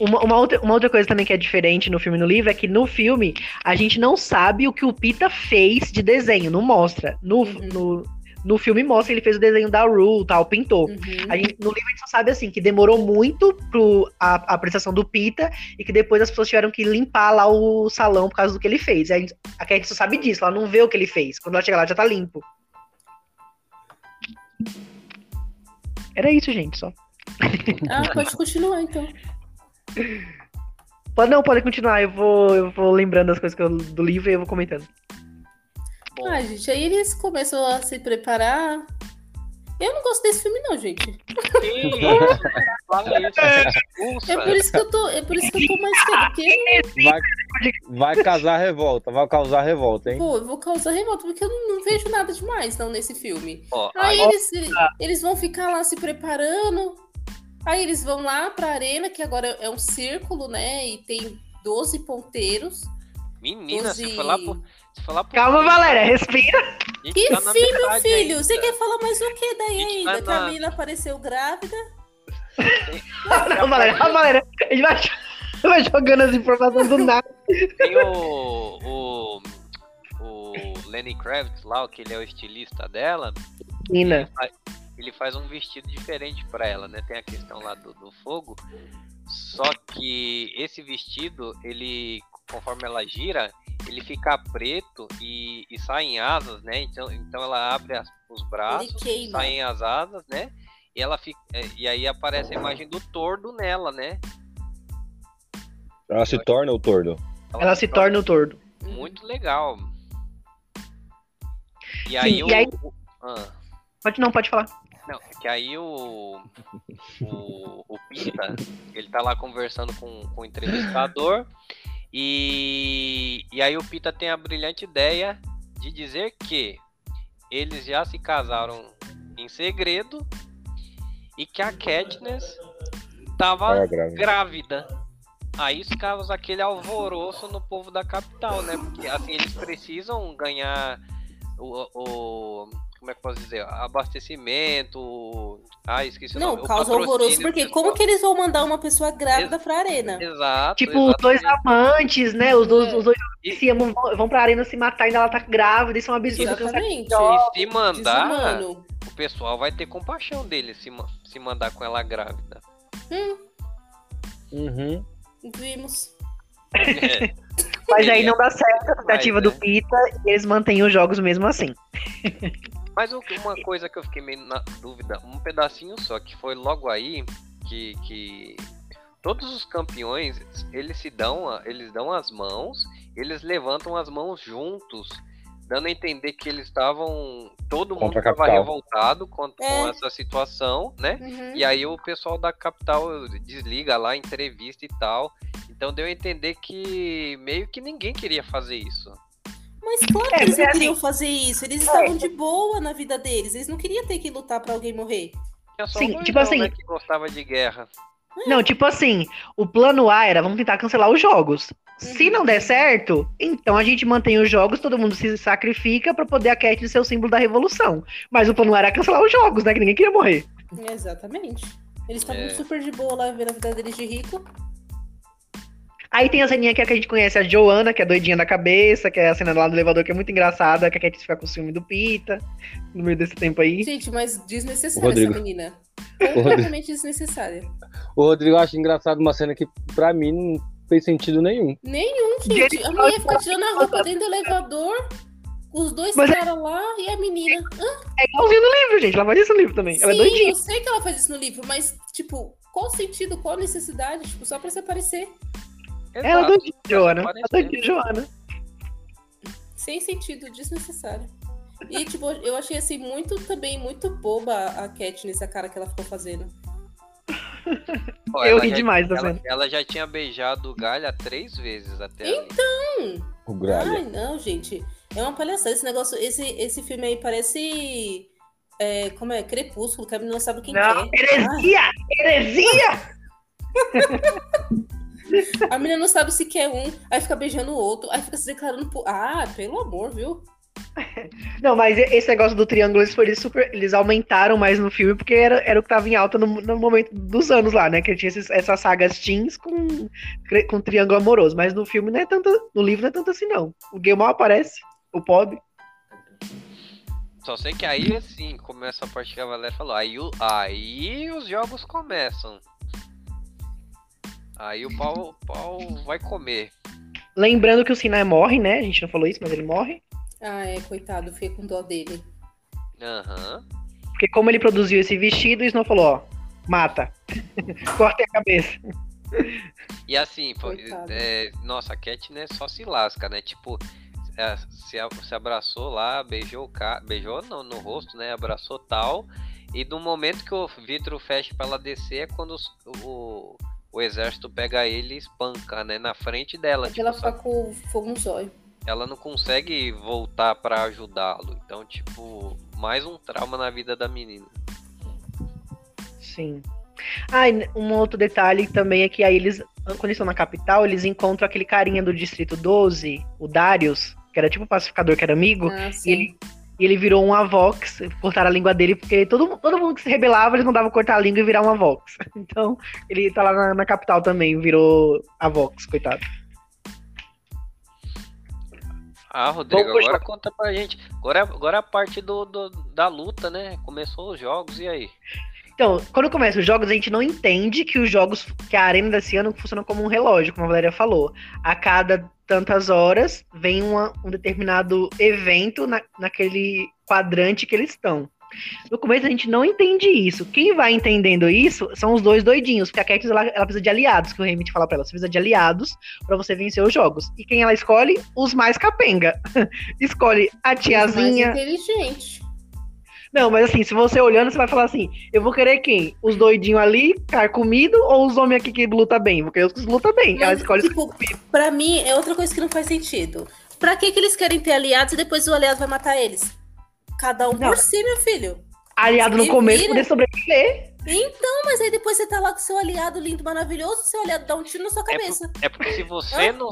Uma, uma outra, uma outra coisa também que é diferente no filme e no livro é que no filme a gente não sabe o que o Pita fez de desenho, não mostra. No, Uhum. no, no filme mostra que ele fez o desenho da Rue, tal, pintou. Uhum. A gente, no livro a gente só sabe assim, que demorou muito pro a, a apresentação do Pita e que depois as pessoas tiveram que limpar lá o salão por causa do que ele fez. A, gente, a Cat só sabe disso, ela não vê o que ele fez. Quando ela chega lá já tá limpo. Era isso, gente, só. Ah, pode continuar então. Pode, não, pode continuar. Eu vou, eu vou lembrando as coisas que eu- do livro e eu vou comentando. Bom, Ah, gente, aí eles começam a se preparar. Eu não gosto desse filme, não, gente. Fala isso. É por isso que eu tô, é por isso que eu tô mais quieto, porque Vai, vai causar revolta, vai causar revolta, hein? pô, eu vou causar revolta, porque eu não, não vejo nada demais não nesse filme. Aí aí, eles, eles vão ficar lá se preparando. Aí eles vão lá pra arena, que agora é um círculo, né? E tem 12 ponteiros. menina, 12... você foi lá pro. Você foi lá pro Calma, Valéria, respira. A Que tá filho, metade filho? ainda. Você quer falar mais o que daí ainda? tá Que a na- menina apareceu grávida? Não, Valéria, ah, Valéria. A gente vai, vai jogando as informações do nada. Tem o, o, o Lenny Kravitz lá, que ele é o estilista dela. Menina. Ele faz um vestido diferente pra ela, né? Tem a questão lá do, do fogo. Só que esse vestido, ele, conforme ela gira, ele fica preto e, e saem asas, né? Então, então ela abre as- os braços, saem as asas, né? E ela fica, é, e aí aparece a imagem do tordo nela, né? Ela se torna o tordo. Ela se torna o tordo. muito legal. E Sim, aí o, e aí- ah, Pode não, pode falar. Não, que aí o o, o Pita, ele tá lá conversando com, com o entrevistador e, e aí o Pita tem a brilhante ideia de dizer que eles já se casaram em segredo e que a Katniss tava Tava grávida. grávida. Aí isso causa aquele alvoroço no povo da capital, né? Porque assim, eles precisam ganhar o. o- como é que eu posso dizer? Abastecimento. Ah, esqueci o Não, nome. o causa patrocínio alvoroço, porque como que eles vão mandar uma pessoa grávida pra arena? Exato. Tipo, os dois amantes, né? Os dois, É. os dois E- se amam, vão, pra arena se matar, ainda ela tá grávida, isso é um absurdo. Exatamente. E se mandar, Desumano. o pessoal vai ter compaixão dele se, se mandar com ela grávida. Uhum. Vimos. É, Mas aí não dá certo a tentativa Mas, do é. Pita e eles mantêm os jogos mesmo assim. Mas o- uma coisa que eu fiquei meio na dúvida, um pedacinho só, que foi logo aí que, que todos os campeões, eles se dão, eles dão as mãos, eles levantam as mãos juntos, dando a entender que eles estavam, todo mundo Contra a estava revoltado com, com É. essa situação, né? Uhum. E aí o pessoal da capital desliga lá, entrevista e tal. Então deu a entender que meio que ninguém queria fazer isso. Mas claro que É, eles não é assim- queriam fazer isso. Eles estavam de boa na vida deles. Eles não queriam ter que lutar pra alguém morrer. Sim, um tipo assim- né, que gostava de guerra. Não, tipo assim, o plano A era vamos tentar cancelar os jogos. Se Uhum. não der certo, então a gente mantém os jogos, todo mundo se sacrifica pra poder a Cat ser o símbolo da revolução. Mas o plano A era cancelar os jogos, né? Que ninguém queria morrer. Exatamente. Eles estavam É. super de boa lá vendo a vida deles de rico. Aí tem a ceninha que, é que a gente conhece a Joana, que é doidinha da cabeça, que é a cena lá do elevador, que é muito engraçada, que a Cat fica com o ciúme do Pita, no meio desse tempo aí. Gente, mas desnecessária Rodrigo. essa menina. Completamente desnecessária. O Rodrigo acha engraçado uma cena que, pra mim, não fez sentido nenhum. Nenhum, gente. A mulher fica tirando a roupa dentro do elevador. Os dois Mas é- caras lá e a menina. É igualzinho no livro, gente. Ela faz isso no livro também. Ela é Sim, doidinha. eu sei que ela faz isso no livro, mas, tipo, qual o sentido, qual a necessidade? Tipo, só pra se aparecer. Ela é doidinha, Joana. Ela é doidinha, Joana. Sem sentido, desnecessário. E, tipo, eu achei, assim, muito, também, muito boba a Katniss, a cara que ela ficou fazendo. Ó, Eu ri já- demais da ela, ela já tinha beijado o Galha três vezes até ali. Hum, O Gralha. ai, não, gente. É uma palhaçada. Esse negócio, esse, esse filme aí parece... é, como é? Crepúsculo, que a menina não sabe quem Não, que é. heresia! Heresia! A menina não sabe se quer um, aí fica beijando o outro, aí fica se declarando por. Ah, pelo amor, viu? Não, mas esse negócio do triângulo, eles, foram super, eles aumentaram mais no filme, porque era, era o que tava em alta no, no momento dos anos lá, né? Que tinha esses- essas sagas teens com, com triângulo amoroso. Mas no filme não é tanto. No livro não é tanto assim, não. O gay mal aparece, o pobre. Só sei que aí assim começa a parte que a Valéria falou. Aí, aí os jogos começam. Aí o pau, o pau vai comer. Lembrando que o Sinai morre, né? A gente não falou isso, mas ele morre. Ah, é, coitado, fiquei com dó dele. Aham. Porque como ele produziu esse vestido, o Snow falou, ó, mata. Cortem a cabeça. E assim, é, nossa, a Katniss só se lasca, né? Tipo, é, se, se abraçou lá, beijou o cara, beijou no, no rosto, né? Abraçou tal. E no momento que o vidro fecha pra ela descer é quando os- o, o exército pega ele e espanca, né? Na frente dela. Porque ela tipo, fica com fogo no zóio. ela não consegue voltar pra ajudá-lo. Então, tipo, mais um trauma na vida da menina. Sim. Ah, e um outro detalhe também é que aí eles, quando eles estão na capital, eles encontram aquele carinha do Distrito 12, o Darius, que era tipo um pacificador que era amigo, Ah, e sim. ele, e ele virou um Avox, cortaram a língua dele, porque todo, todo mundo que se rebelava, eles mandavam cortar a língua e virar um Avox. Então, ele tá lá na, na capital também, virou Avox, coitado. Ah, Rodrigo, Vamos agora conta pra gente. Agora, agora é a parte do, do- da luta, né? Começou os jogos, e aí? Então, quando começa os jogos, a gente não entende que os jogos, que a arena desse ano funciona como um relógio, como a Valéria falou. A cada tantas horas vem uma- um determinado evento na, naquele quadrante que eles estão. No começo a gente não entende isso. Quem vai entendendo isso são os dois doidinhos, porque a Katniss ela, ela precisa de aliados, que o Remit fala pra ela. Você precisa de aliados pra você vencer os jogos. E quem ela escolhe? Os mais capenga. escolhe a tiazinha. Mais inteligente. Não, mas assim, se você olhando, você vai falar assim: eu vou querer quem? Os doidinhos ali, carcomido, ou os homens aqui que luta bem? Vou querer os que luta bem. Ela Mas, escolhe. tipo, pra mim, é outra coisa que não faz sentido. Pra que, que eles querem ter aliados e depois o aliado vai matar eles? Cada um Não. por si, meu filho. aliado no começo poder sobreviver. Então, mas aí depois você tá lá com seu aliado lindo, maravilhoso, seu aliado dá um tiro na sua É, cabeça. por- é porque se você não.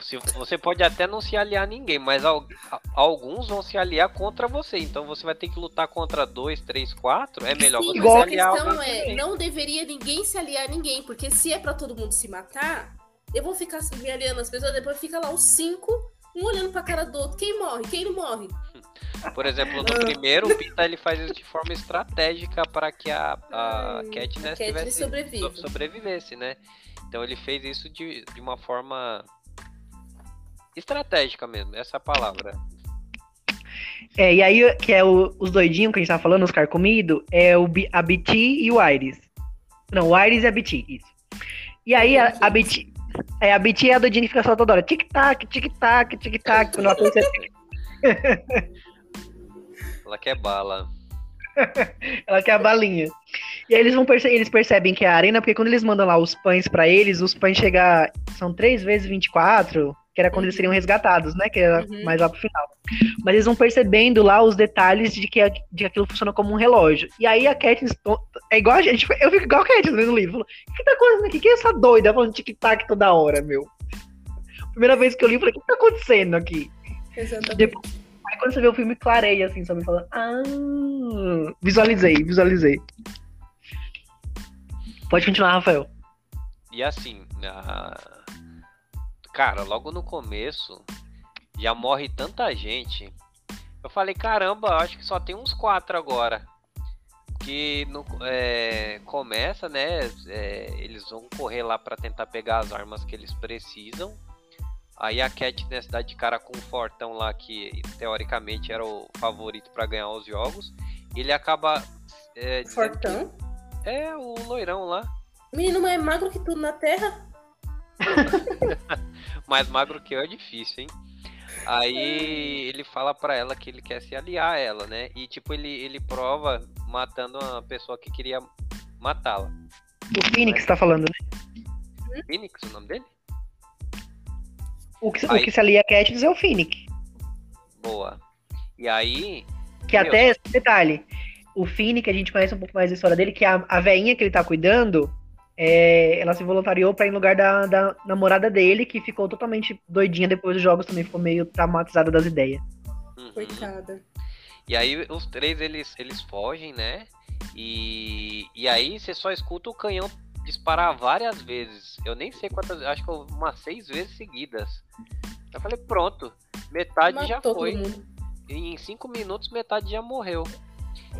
Se- você pode até não se aliar a ninguém, mas al- a- alguns vão se aliar contra você. Então você vai ter que lutar contra dois, três, quatro. É melhor Sim, você igual se aliar. a questão é, também. não deveria ninguém se aliar a ninguém, porque se é pra todo mundo se matar, eu vou ficar me aliando às pessoas, depois fica lá os cinco, um olhando pra cara do outro, quem morre, quem não morre. Por exemplo, no primeiro, o Pita ele faz isso de forma estratégica para que a, a Hum, Katniss a Katniss tivesse- sobrevivesse, né? Então ele fez isso de, de uma forma estratégica mesmo, essa é palavra. É, e aí, que é o- os doidinhos que a gente tava falando, os carcomidos, é o, a BT e o Iris. Não, o Iris e a BT, isso. E aí, a, a BT. É, a BT é a doidinha que fica só toda hora. Tic-tac, tic-tac, tic-tac. Quando ela Ela quer bala. ela quer a balinha. E aí eles vão perce eles percebem que é a arena, porque quando eles mandam lá os pães pra eles, os pães chegam. São 3 vezes 24, que era quando eles seriam resgatados, né? Que era Uhum. mais lá pro final. Mas eles vão percebendo lá os detalhes de que, a- de que aquilo funciona como um relógio. E aí a Katniss. É igual a gente. Eu fico igual a Katniss no livro. Falou, o que tá acontecendo aqui? Quem é essa doida falando tic-tac toda hora, meu? Primeira vez que eu li, eu falei, o que tá acontecendo aqui? Exatamente. Depois- Aí quando você vê o filme, clareia, assim, sabe? Fala, ah, visualizei, visualizei. Pode continuar, Rafael. E assim, a- cara, logo no começo já morre tanta gente. Eu falei, caramba, acho que só tem uns quatro agora. Que no, é, começa, né? é, eles vão correr lá pra tentar pegar as armas que eles precisam. Aí a Katniss dá de cara com o Fortão lá, que teoricamente era o favorito pra ganhar os jogos. Ele acaba. É, que- Fortão. É, o loirão lá. Menino mais magro que tudo na terra. mais magro que eu é difícil, hein? Aí ele fala pra ela que ele quer se aliar a ela, né? E tipo, ele, ele prova matando uma pessoa que queria matá-la. O Phoenix tá falando, né? Phoenix, o nome dele? O que, Aí- o que se alia a Katniss é o Phoenix. Boa. E aí, Que Meu. até, esse detalhe, o Phoenix, a gente conhece um pouco mais da história dele, que a, a veinha que ele tá cuidando, é, ela se voluntariou pra ir no lugar da, da namorada dele, que ficou totalmente doidinha depois dos jogos, também ficou meio traumatizada das ideias. uhum. Coitada. E aí os três eles, eles fogem, né? E, e aí você só escuta o canhão disparar várias vezes. Eu nem sei quantas, acho que umas seis vezes seguidas. Eu falei, pronto, metade já Matou foi. mundo. E em cinco minutos metade já morreu.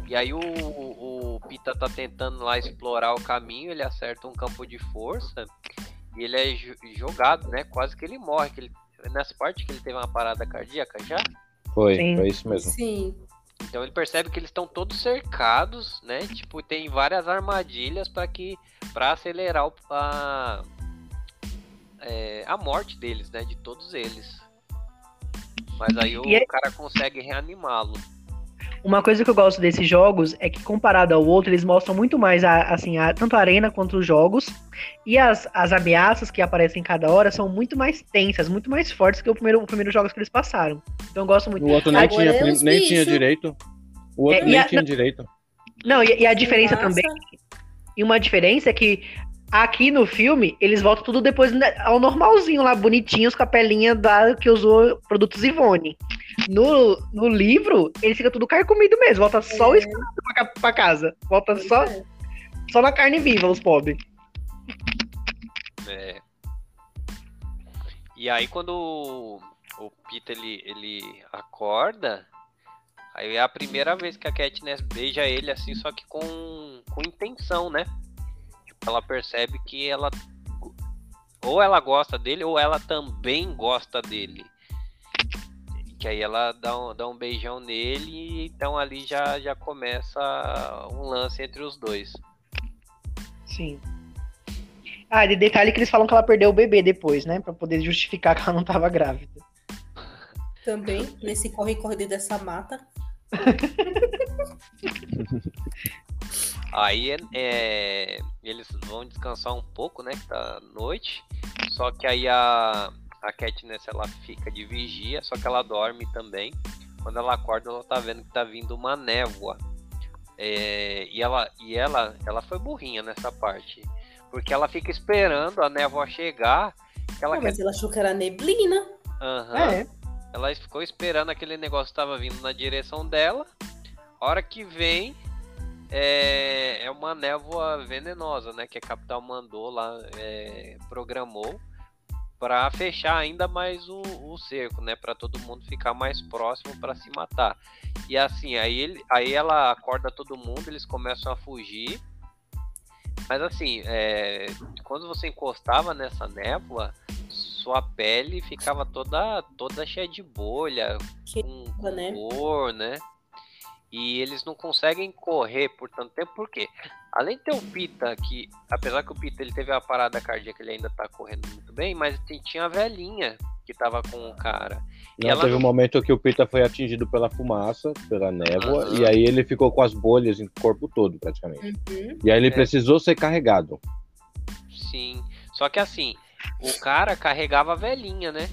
E aí o, o Pita tá tentando lá explorar o caminho, ele acerta um campo de força e ele é jo- jogado, né? Quase que ele morre. Que ele, nessa parte que ele teve uma parada cardíaca já. Foi, Sim. foi isso mesmo. Sim. Então ele percebe que eles estão todos cercados, né? Tipo, tem várias armadilhas para que para acelerar o, a, é, a morte deles, né? De todos eles. Mas aí o E é- cara consegue reanimá-lo. Uma coisa que eu gosto desses jogos é que, comparado ao outro, eles mostram muito mais a, assim, a- tanto a arena quanto os jogos. E as, as ameaças que aparecem cada hora são muito mais tensas, muito mais fortes que o primeiro, o primeiro jogos que eles passaram. Então eu gosto muito. O outro nem, Agora tinha, é nem tinha direito. O outro É, nem a- tinha direito. Não, e, e a diferença Massa. também. E uma diferença é que aqui no filme, eles voltam tudo depois né, ao normalzinho lá, bonitinhos, com a pelinha da, que usou produtos Ivone. No, no livro, eles ficam tudo carcomido mesmo, volta só o É. escravo pra, pra casa. Volta Pois só, é. só na carne viva, os pobres. É. E aí quando o, o Peter ele, ele acorda, aí é a primeira vez que a Katniss beija ele assim, só que com, com intenção, né? Tipo, ela percebe que ela ou ela gosta dele ou ela também gosta dele. Que aí ela dá um, dá um beijão nele e então ali já, já começa um lance entre os dois. Sim. Ah, de detalhe que eles falam que ela perdeu o bebê depois, né? Pra poder justificar que ela não tava grávida. Também, nesse corre-corre dessa mata. Aí é, eles vão descansar um pouco, né? Que tá noite. Só que aí a, a Katniss ela fica de vigia, só que ela dorme também. Quando ela acorda, ela tá vendo que tá vindo uma névoa. É, e ela, e ela, ela foi burrinha nessa parte. Porque ela fica esperando a névoa chegar. Que ela Ah, quer... mas ela achou que era neblina. Aham. É. Ela ficou esperando aquele negócio que tava vindo na direção dela. A hora que vem, é, é uma névoa venenosa, né? Que a capital mandou lá, é, programou para fechar ainda mais o, o cerco, né? Para todo mundo ficar mais próximo para se matar. E assim, aí, ele, aí ela acorda todo mundo, eles começam a fugir. Mas assim, é, quando você encostava nessa névoa, sua pele ficava toda toda cheia de bolha, Que com, com né? cor, né? E eles não conseguem correr por tanto tempo, porque além de ter o Pita, que apesar que o Pita ele teve a parada cardíaca, ele ainda tá correndo muito bem, mas tem- tinha a velhinha que tava com o cara. E Não, ela teve um momento que o Pita foi atingido pela fumaça, pela névoa, Aham. e aí ele ficou com as bolhas em corpo todo, praticamente. Uhum. E aí ele É. precisou ser carregado. Sim. Só que assim, o cara carregava a velhinha, né?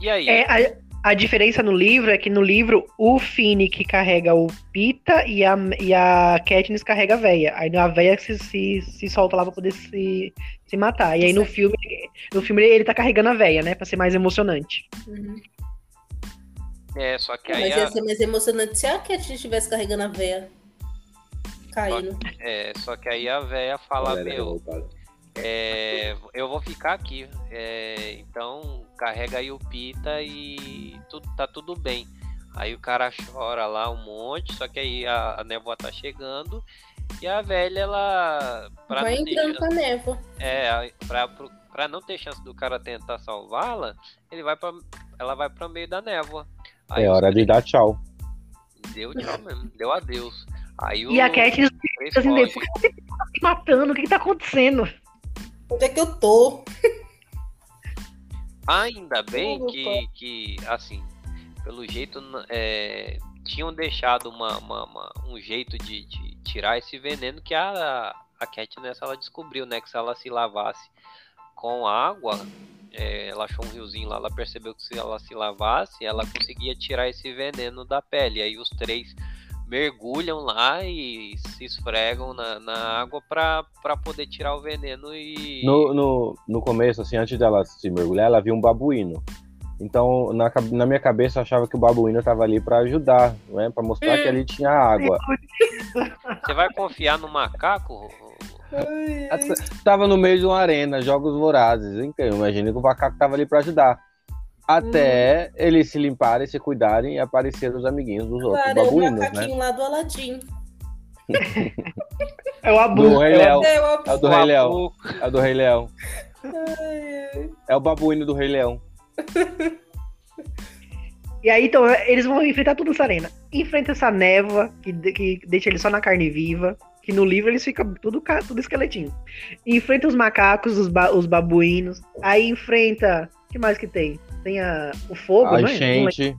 E aí? É, a, a diferença no livro é que no livro o Finnick carrega o Pita e a, e a Katniss carrega a véia. Aí a véia se, se, se solta lá pra poder se, se matar. E aí no filme, no filme ele tá carregando a véia, né? Pra ser mais emocionante. Uhum. É, só que aí mas ia a, ser mais emocionante se a Cat estivesse carregando a véia. Caindo. é, só que aí a véia fala, Galera meu. É, eu vou ficar aqui. é, então carrega aí o Pita e tudo, tá tudo bem. Aí o cara chora lá um monte, só que aí a, a névoa tá chegando e a velha ela pra Vai entrando com a névoa. é, a- pra, pro- pra não ter chance do cara tentar salvá-la, ele vai para ela vai para meio da névoa. Aí É hora de dar tchau. deu tchau mesmo, deu adeus. Aí E a o- três fica assim, depois você tá se matando, o que, que tá acontecendo? Onde é que eu tô? Ainda bem Opa. que, que, assim, pelo jeito, é, tinham deixado uma, uma- uma- um jeito de, de tirar esse veneno que a, a Katniss ela descobriu, né? Que se ela se lavasse com água, é, ela achou um riozinho lá, ela percebeu que se ela se lavasse, ela conseguia tirar esse veneno da pele. Aí os três mergulham lá e se esfregam na, na água pra pra poder tirar o veneno e... No, no, no começo, assim, antes dela se mergulhar, ela viu um babuíno. Então, na, na minha cabeça, eu achava que o babuíno tava ali pra ajudar, né? Pra mostrar que ali tinha água. Você vai confiar no macaco? Tava no meio de uma arena, jogos vorazes. Então, imagina que o macaco tava ali pra ajudar. Até eles se limparem, se cuidarem e aparecerem os amiguinhos dos outros Claro, é o babuínos, né? macaquinho lá do Aladim. É o Abu. Do Rei é o Leão. É, o É o do Rei Leão. É o do Rei Leão. É o babuíno do Rei Leão. E aí, então, eles vão enfrentar tudo essa arena. Enfrenta essa névoa, que, que deixa ele só na carne viva. Que no livro eles ficam tudo, tudo esqueletinho. Enfrenta os macacos, os, ba- os babuínos. Aí enfrenta. O que mais que tem? Tem a, o fogo, A não é? Lembro. enchente,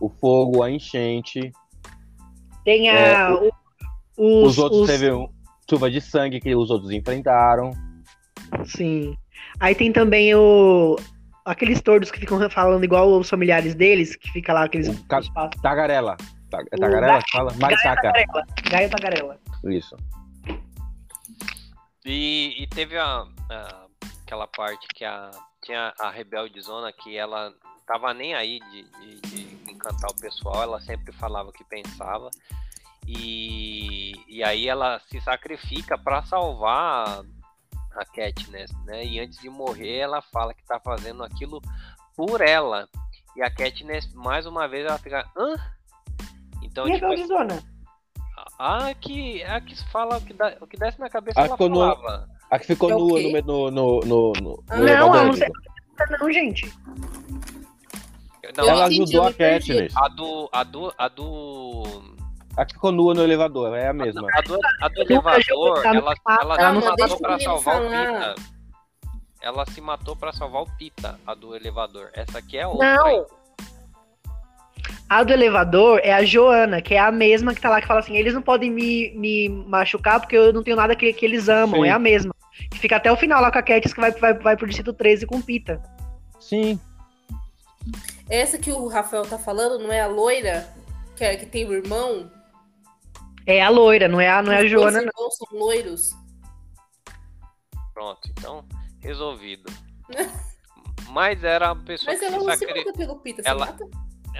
o fogo, a enchente. Tem a. É, o- Os, os, outros os- teve um, chuva de sangue que os outros enfrentaram. Sim. Aí tem também o. Aqueles tordos que ficam falando igual os familiares deles, que fica lá aqueles. O ca-. Tagarela. Ta- É O Tagarela? que Fala? Gaia Tagarela. Isso. E, e teve a, a- aquela parte que a, tinha a Rebelde Zona que ela tava nem aí de, de- de encantar o pessoal, ela sempre falava o que pensava. E, e aí ela se sacrifica para salvar a Katniss, né? E antes de morrer, ela fala que tá fazendo aquilo por ela. E a Katniss, mais uma vez, ela fica. Hã? Então, E a tipo, a que, a que fala o que, dá, o que desce na cabeça, A ela que ficou no- falava. A que ficou É nua no, no, no, no, no, Ah, não, elevador. ela não sei- Não, gente. Não, Ela a, ajudou a. Katniss. a do. A do. A do. A que ficou nua no elevador, é a mesma. A do, a do elevador, ela, ela ela, não matou pra salvar o. Pita. Ela se matou pra salvar o Pita, a do elevador. Essa aqui é outra. Não. hein? A do elevador é a Joana, que é a mesma que tá lá que fala assim: eles não podem me, me machucar porque eu não tenho nada que, que eles amam. Sim. É a mesma. Que fica até o final lá com a Katniss que vai, vai, vai pro Distrito 13 com o Pita. Sim. Essa que o Rafael tá falando não é a loira que, é, que tem o irmão? É a loira, não é a, não é a Os Joana, não. irmãos são loiros. Pronto, então, resolvido. Mas era a pessoa Mas que ela se não se mata pelo Pita, ela- se mata?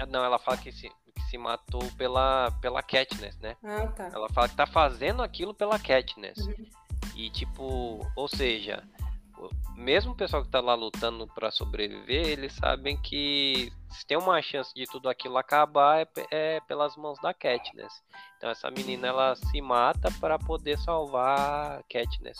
Não, ela fala que se, que se matou pela, pela Katniss, né? Ah, tá. Ela fala que tá fazendo aquilo pela Katniss. Uhum. E tipo, ou seja, mesmo o pessoal que tá lá lutando pra sobreviver, eles sabem que se tem uma chance de tudo aquilo acabar é, é pelas mãos da Katniss. Então essa menina ela se mata para poder salvar Katniss.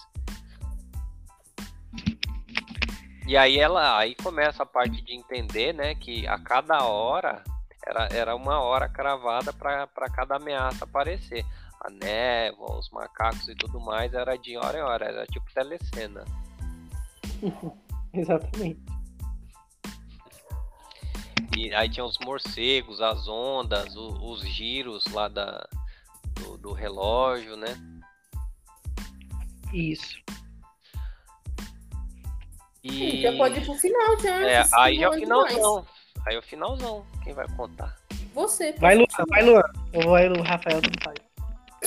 E aí ela aí começa a parte de entender, né, que a cada hora era, era uma hora cravada para cada ameaça aparecer. A névoa, os macacos e tudo mais era de hora em hora, era tipo telecena. Exatamente. E aí tinha os morcegos, as ondas, o- os giros lá da, do, do relógio, né? Isso. E Já pode ir pro final já. é, aí é o finalzão. Aí é o finalzão. Quem vai contar? Você. Vai, Luan, vai, Luan. Ou vai o Rafael, tudo faz.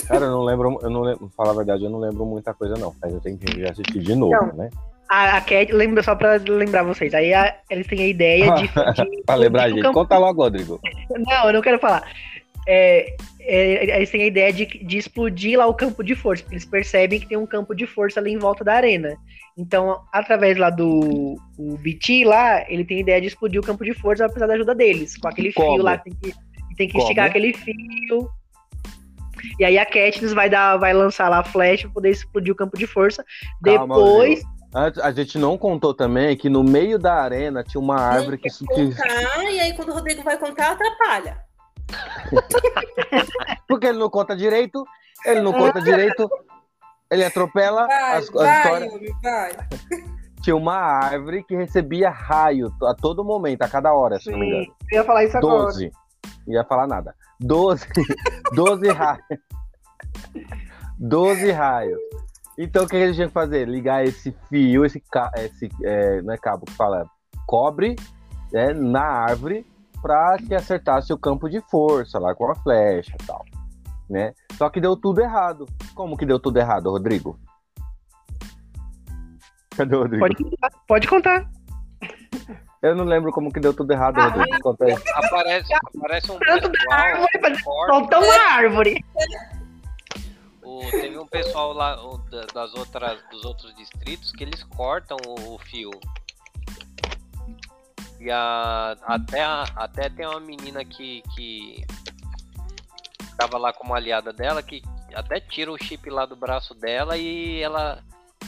Cara, eu não lembro, eu não lembro, falar a verdade, eu não lembro muita coisa, não. Mas eu tenho que assistir de novo, Não. né? A, a Cat, lembra só pra lembrar vocês. Aí a- eles têm a ideia de. de Pra lembrar, de um gente. campo- Conta logo, Rodrigo. Não, eu não quero falar. É, é, eles têm a ideia de, de explodir lá o campo de força, porque eles percebem que tem um campo de força ali em volta da arena. Então, através lá do o BT lá, ele tem a ideia de explodir o campo de força, apesar da ajuda deles, com aquele Como? fio lá que tem que, que tem que Como? esticar aquele fio. E aí a Katniss vai dar, vai lançar lá a flecha pra poder explodir o campo de força. Calma, Depois, Antes, a gente não contou também que no meio da arena tinha uma árvore que, que. contar, e aí quando o Rodrigo vai contar, atrapalha. Porque ele não conta direito, ele não conta direito, ele atropela Vai, as, as histórias. vai. Tinha uma árvore que recebia raio a todo momento, a cada hora, se não me engano. sim, eu ia falar isso agora. 12. Não ia falar nada. 12, 12 raios. 12 raios. Então o que a gente tinha que fazer? Ligar esse fio, esse, ca- esse é, não é cabo que fala, cobre né, na árvore para que acertasse o campo de força lá com a flecha e tal. Né? Só que deu tudo errado. Como que deu tudo errado, Rodrigo? Cadê o Rodrigo? Pode. Pode contar. Eu não lembro como que deu tudo errado, Ah, Rodrigo. Conta aí. Aparece, aparece um Tanto da pessoal, árvore soltar uma árvore. o- teve um pessoal lá o, da- das outras, dos outros distritos que eles cortam o, o fio. E a, até, a- até tem uma menina que, que tava lá como aliada dela que até tira o chip lá do braço dela e ela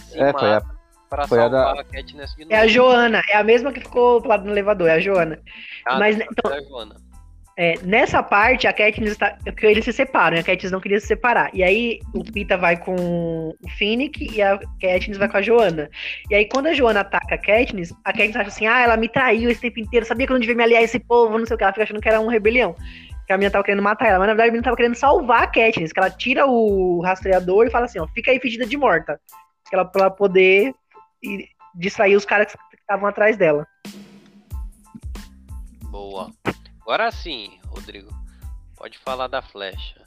se É, foi a- mata pra foi a salvar da- a Katniss de novo. É a Joana, é a mesma que ficou lá no elevador, é a Joana. Ah, mas, tá, então- da Joana. É, nessa parte, a Katniss está. Porque eles se separam, e a Katniss não queria se separar. E aí o Pita vai com o Finnick e a Katniss vai com a Joana. E aí, quando a Joana ataca a Katniss, a Katniss acha assim: ah, ela me traiu esse tempo inteiro, sabia que eu não devia me aliar a esse povo, não sei o que. Ela fica achando que era uma rebelião. Que a menina tava querendo matar ela. Mas na verdade a menina tava querendo salvar a Katniss, que ela tira o rastreador e fala assim: ó, fica aí fedida de morta. Que ela, pra ela poder ir- distrair os caras que estavam atrás dela. Boa. Agora sim, Rodrigo. Pode falar da flecha.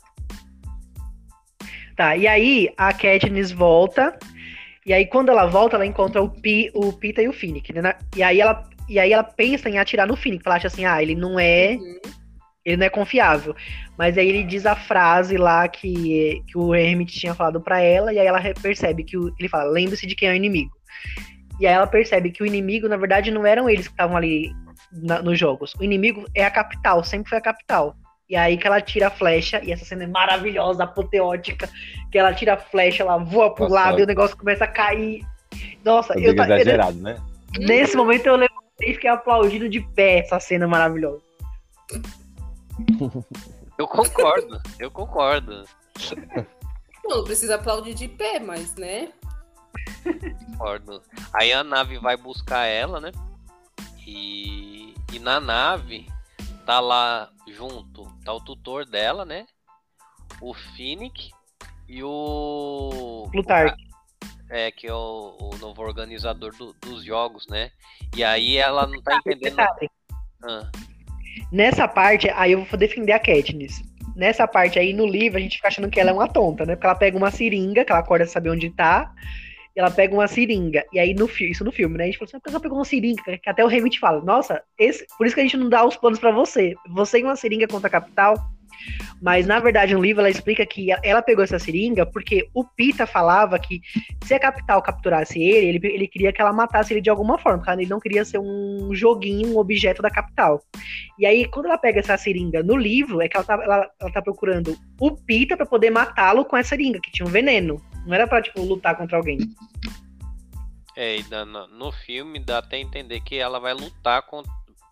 Tá, e aí a Katniss volta. E aí, quando ela volta, ela encontra o, Pi, o Pita e o Finnick, né? E aí ela, e aí ela pensa em atirar no Finnick. Ela acha assim, ah, ele não é. Uhum. Ele não é confiável. Mas aí ele diz a frase lá que, que o Hermit tinha falado pra ela, e aí ela percebe que o, ele fala, lembre-se de quem é o inimigo. E aí ela percebe que o inimigo, na verdade, não eram eles que estavam ali na- nos jogos. O inimigo é a capital, sempre foi a capital. E aí que ela tira a flecha, e essa cena é maravilhosa, apoteótica, que ela tira a flecha, ela voa pro Nossa. lado e o negócio começa a cair. Nossa, eu, Rodrigo ta- eu, exagerado, né? nesse momento eu levantei e fiquei aplaudindo de pé essa cena maravilhosa. Eu concordo, eu concordo. Não, não precisa aplaudir de pé, mas, né? Concordo. Aí a nave vai buscar ela, né? E, e na nave tá lá junto, tá o tutor dela, né? O Finnick e o. Plutarch. É, que é o, o novo organizador do- dos jogos, né? E aí ela não tá entendendo. Ah, Nessa parte, aí eu vou defender a Katniss. Nessa parte aí, no livro, a gente fica achando que ela é uma tonta, né? Porque ela pega uma seringa, que ela acorda saber onde tá, e ela pega uma seringa. E aí, no isso no filme, né? A gente falou assim, "Ah, por que ela pegou uma seringa? Que até o Remit fala, nossa, esse, por isso que a gente não dá os planos pra você. Você e uma seringa contra a capital. Mas, na verdade, no livro, ela explica que ela pegou essa seringa porque o Pita falava que se a capital capturasse ele, ele, ele queria que ela matasse ele de alguma forma, porque ele não queria ser um joguinho, um objeto da capital. E aí, quando ela pega essa seringa no livro, é que ela tá, ela, ela tá procurando o Pita pra poder matá-lo com essa seringa, que tinha um veneno. Não era pra, tipo, lutar contra alguém. é, e no, no filme dá até entender que ela vai lutar com,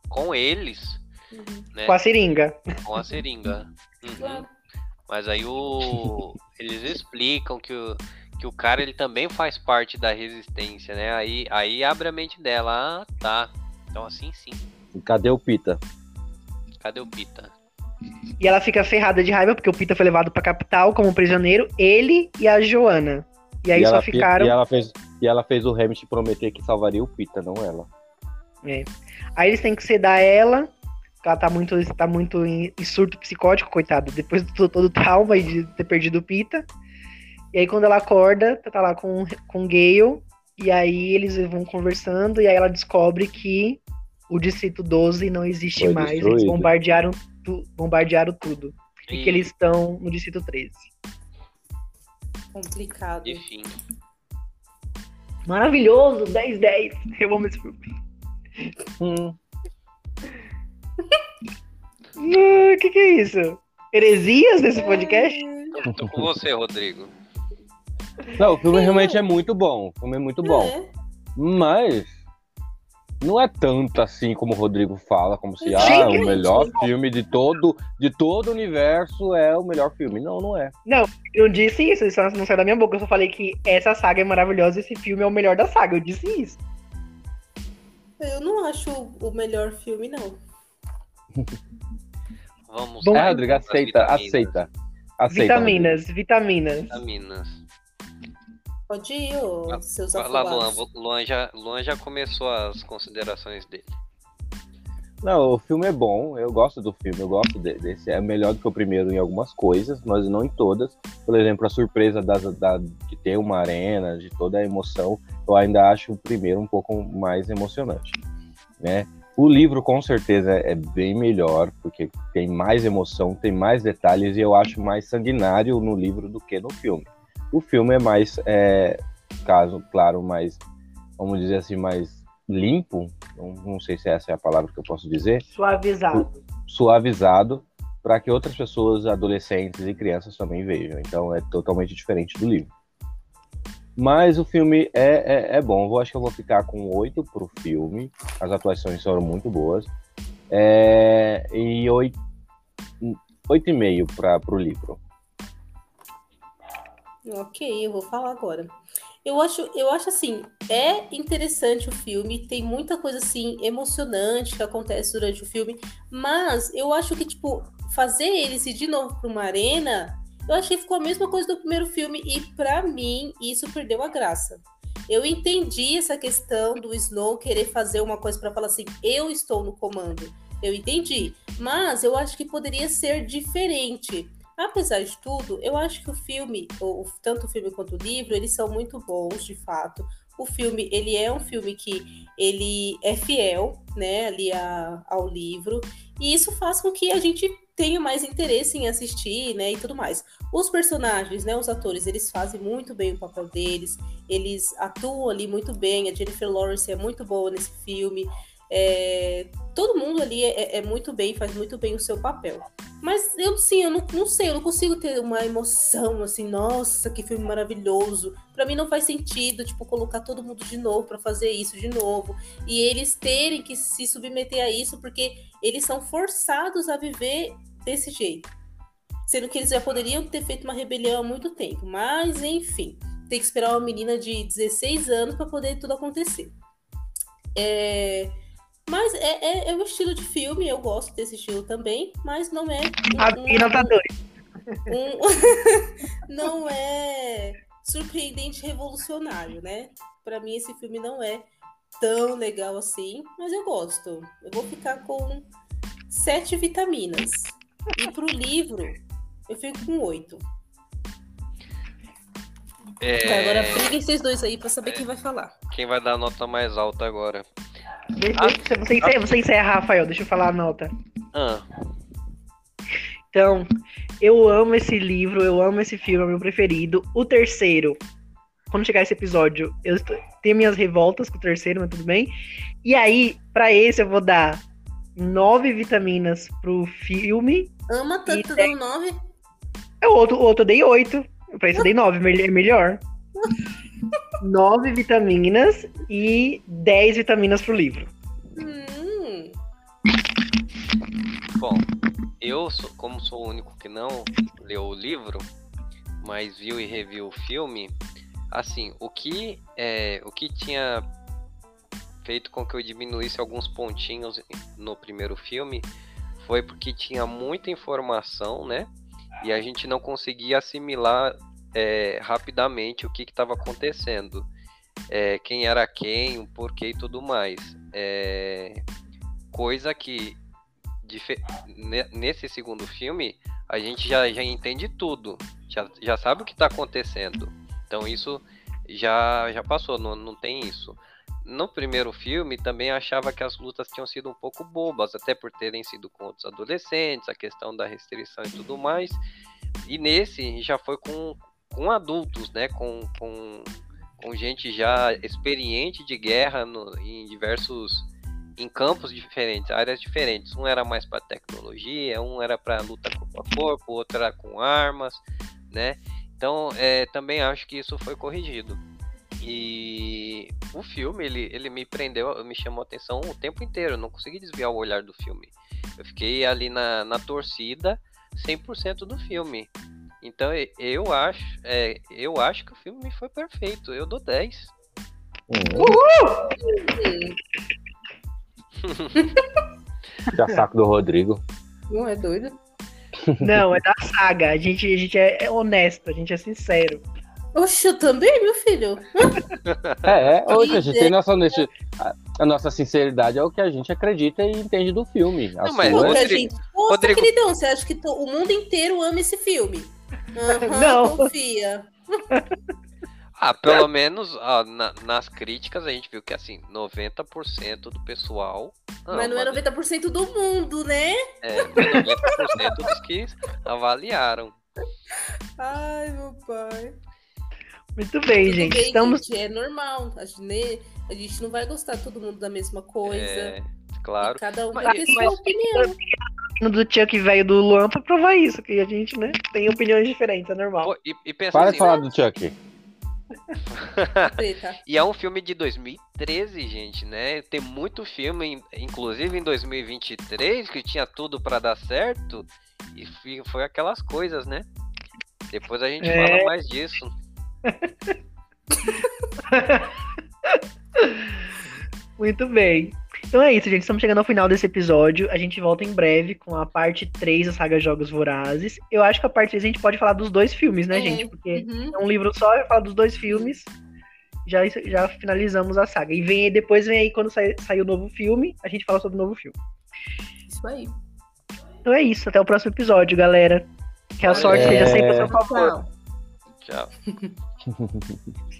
com eles, Uhum. né? Com a seringa. Com a seringa. Uhum. Claro. Mas aí o. Eles explicam que o, que o cara ele também faz parte da resistência, né? Aí, aí abre a mente dela. Ah, tá. Então assim sim. E Cadê o Pita? Cadê o Pita? E ela fica ferrada de raiva porque o Pita foi levado pra capital como prisioneiro, ele e a Joana. E aí e, só ela, fi- ficaram. e, ela fez, e ela fez o Hamilton prometer que salvaria o Pita, não ela. Aí eles têm que sedar ela. porque Ela tá muito, tá muito em, em surto psicótico, coitada. Depois de todo, o trauma e de ter perdido o Pita. E aí quando ela acorda, tá lá com, com o Gale. E aí eles vão conversando. E aí ela descobre que o Distrito 12 não existe Foi mais. Eles destruído. bombardearam, tu, bombardearam tudo. E E, que eles estão no Distrito 13. Complicado. Enfim. Maravilhoso, 10-10. Eu amo esse filme. Hum, O que, que é isso? Heresias nesse podcast? Tô, tô com você, Rodrigo. Não, o filme realmente é muito bom. O filme é muito bom. É. Mas não é tanto assim como o Rodrigo fala, como se ah, o melhor filme de todo, de todo o universo é o melhor filme. Não, não é. Eu não disse isso, isso não saiu da minha boca. Eu só falei que essa saga é maravilhosa, esse filme é o melhor da saga. Eu disse isso. Eu não acho o melhor filme, não. Vamos Bom, É, Rodrigo, aceita, aceita. Aceita. vitaminas, vitaminas. Vitaminas. Pode ir, ô, seus Vai lá, Luan. Luan já, Luan já começou as considerações dele. Não, o filme é bom, eu gosto do filme, eu gosto de- desse. É melhor do que o primeiro em algumas coisas, mas não em todas. Por exemplo, a surpresa das, da, de ter uma arena, de toda a emoção, eu ainda acho o primeiro um pouco mais emocionante, né? O livro com certeza é bem melhor, porque tem mais emoção, tem mais detalhes e eu acho mais sanguinário no livro do que no filme. O filme é mais, é, caso, claro, mais, vamos dizer assim, mais limpo, não, não sei se essa é a palavra que eu posso dizer, Suavizado. suavizado para que outras pessoas, adolescentes e crianças também vejam. Então é totalmente diferente do livro. Mas o filme é, é, é bom. Eu acho que eu vou ficar com oito pro filme. As atuações foram muito boas. É, e oito, 8,5 para o livro. Ok, eu vou falar agora. Eu acho, eu acho assim, é interessante o filme, tem muita coisa assim emocionante que acontece durante o filme, mas eu acho que tipo fazer eles ir de novo para uma arena, eu achei que ficou a mesma coisa do primeiro filme e para mim isso perdeu a graça. Eu entendi essa questão do Snow querer fazer uma coisa para falar assim, eu estou no comando. Eu entendi, mas eu acho que poderia ser diferente. Apesar de tudo, eu acho que o filme, ou, tanto o filme quanto o livro, eles são muito bons, de fato. O filme, ele é um filme que ele é fiel, né, ali a, ao livro, e isso faz com que a gente tenha mais interesse em assistir, né, e tudo mais. Os personagens, né, os atores, eles fazem muito bem o papel deles, eles atuam ali muito bem, a Jennifer Lawrence é muito boa nesse filme, é, todo mundo ali é, é, muito bem, faz muito bem o seu papel. Mas eu sim, eu não, não sei, eu não consigo ter uma emoção assim, nossa, que filme maravilhoso. Para mim não faz sentido, tipo, colocar todo mundo de novo para fazer isso de novo. E eles terem que se submeter a isso porque eles são forçados a viver desse jeito. Sendo que eles já poderiam ter feito uma rebelião há muito tempo. Mas, enfim, tem que esperar uma menina de 16 anos para poder tudo acontecer. É mas é, é, é o estilo de filme, eu gosto desse estilo também, mas não é. Um, a Pina tá doida. Um, não é surpreendente revolucionário, né? Para mim, esse filme não é tão legal assim, mas eu gosto. Eu vou ficar com sete vitaminas. E pro livro, eu fico com oito. É... Agora briguem vocês dois aí pra saber é... quem vai falar. Quem vai dar a nota mais alta agora? Deixa, ah, você, encerra, você encerra, Rafael, deixa eu falar a nota. Ah. Então, eu amo esse livro, eu amo esse filme, é o meu preferido. O terceiro, quando chegar esse episódio, eu estou, tenho minhas revoltas com o terceiro, mas tudo bem. E aí, para esse, eu vou dar nove vitaminas pro filme. Ama tanto, deu nove? É, o outro, o outro eu dei oito. Pra esse eu dei nove, é melhor. 9 vitaminas e 10 vitaminas pro livro. Hum. Bom, eu, sou, como sou o único que não leu o livro, mas viu e reviu o filme, assim, o que, é, o que tinha feito com que eu diminuísse alguns pontinhos no primeiro filme foi porque tinha muita informação, né? E a gente não conseguia assimilar é, rapidamente o que estava acontecendo, é, quem era quem, o porquê e tudo mais. É, coisa que nesse segundo filme a gente já, já entende tudo, já, já sabe o que está acontecendo. Então isso já, já passou, não, não tem isso. No primeiro filme também achava que as lutas tinham sido um pouco bobas, até por terem sido com outros adolescentes, a questão da restrição e tudo mais. E nesse já foi com, com adultos, né? Com, com, com gente já experiente de guerra no, em diversos em campos diferentes, áreas diferentes. Um era mais para tecnologia, um era para luta corpo a corpo, outro era com armas, né? Então, é, também acho que isso foi corrigido. E o filme, ele, ele me prendeu, me chamou a atenção o tempo inteiro. Eu não consegui desviar o olhar do filme. Eu fiquei ali na, na torcida 100% do filme. Então eu acho, é, eu acho que o filme foi perfeito. Eu dou 10. Uhul! Já saco do Rodrigo. Não é doido? Não, é da saga. A gente, a gente é honesto, a gente é sincero. Oxe, eu também, meu filho. É, é. Hoje a gente tem nossa honestidade. A nossa sinceridade é o que a gente acredita e entende do filme. Não, mas sua... Rodrigo, Rodrigo... queridão, você acha que o mundo inteiro ama esse filme? Uhum, não. Confia. Ah, pelo menos ó, na, nas críticas a gente viu que assim, 90% do pessoal. Ama, Mas não é 90% né? do mundo, né? É, 90% dos que avaliaram. Ai, meu pai. Muito bem, Tudo gente. Bem, Estamos... Gente, é normal. A gente, a gente não vai gostar todo mundo da mesma coisa. É, claro. E cada um ter sua opinião do Chuck velho do Luan pra provar isso, que a gente, né, tem opiniões diferentes, é normal. Pô, e, e Para assim, de falar do Chuck. e é um filme de 2013, gente, né? Tem muito filme, inclusive em 2023, que tinha tudo para dar certo E foi aquelas coisas, né? Depois a gente É. fala mais disso. Muito bem. Então é isso, gente. Estamos chegando ao final desse episódio. A gente volta em breve com a parte 3 da saga Jogos Vorazes. Eu acho que a parte 3 a gente pode falar dos dois filmes, né, É. gente? Porque Uhum. é um livro só, eu falo dos dois filmes. Já, já finalizamos a saga. E vem depois vem aí quando sair, sair o novo filme, a gente fala sobre o novo filme. Isso aí. Então é isso, até o próximo episódio, galera. Que a sorte seja sempre a É. seu favor. Tchau. Tchau.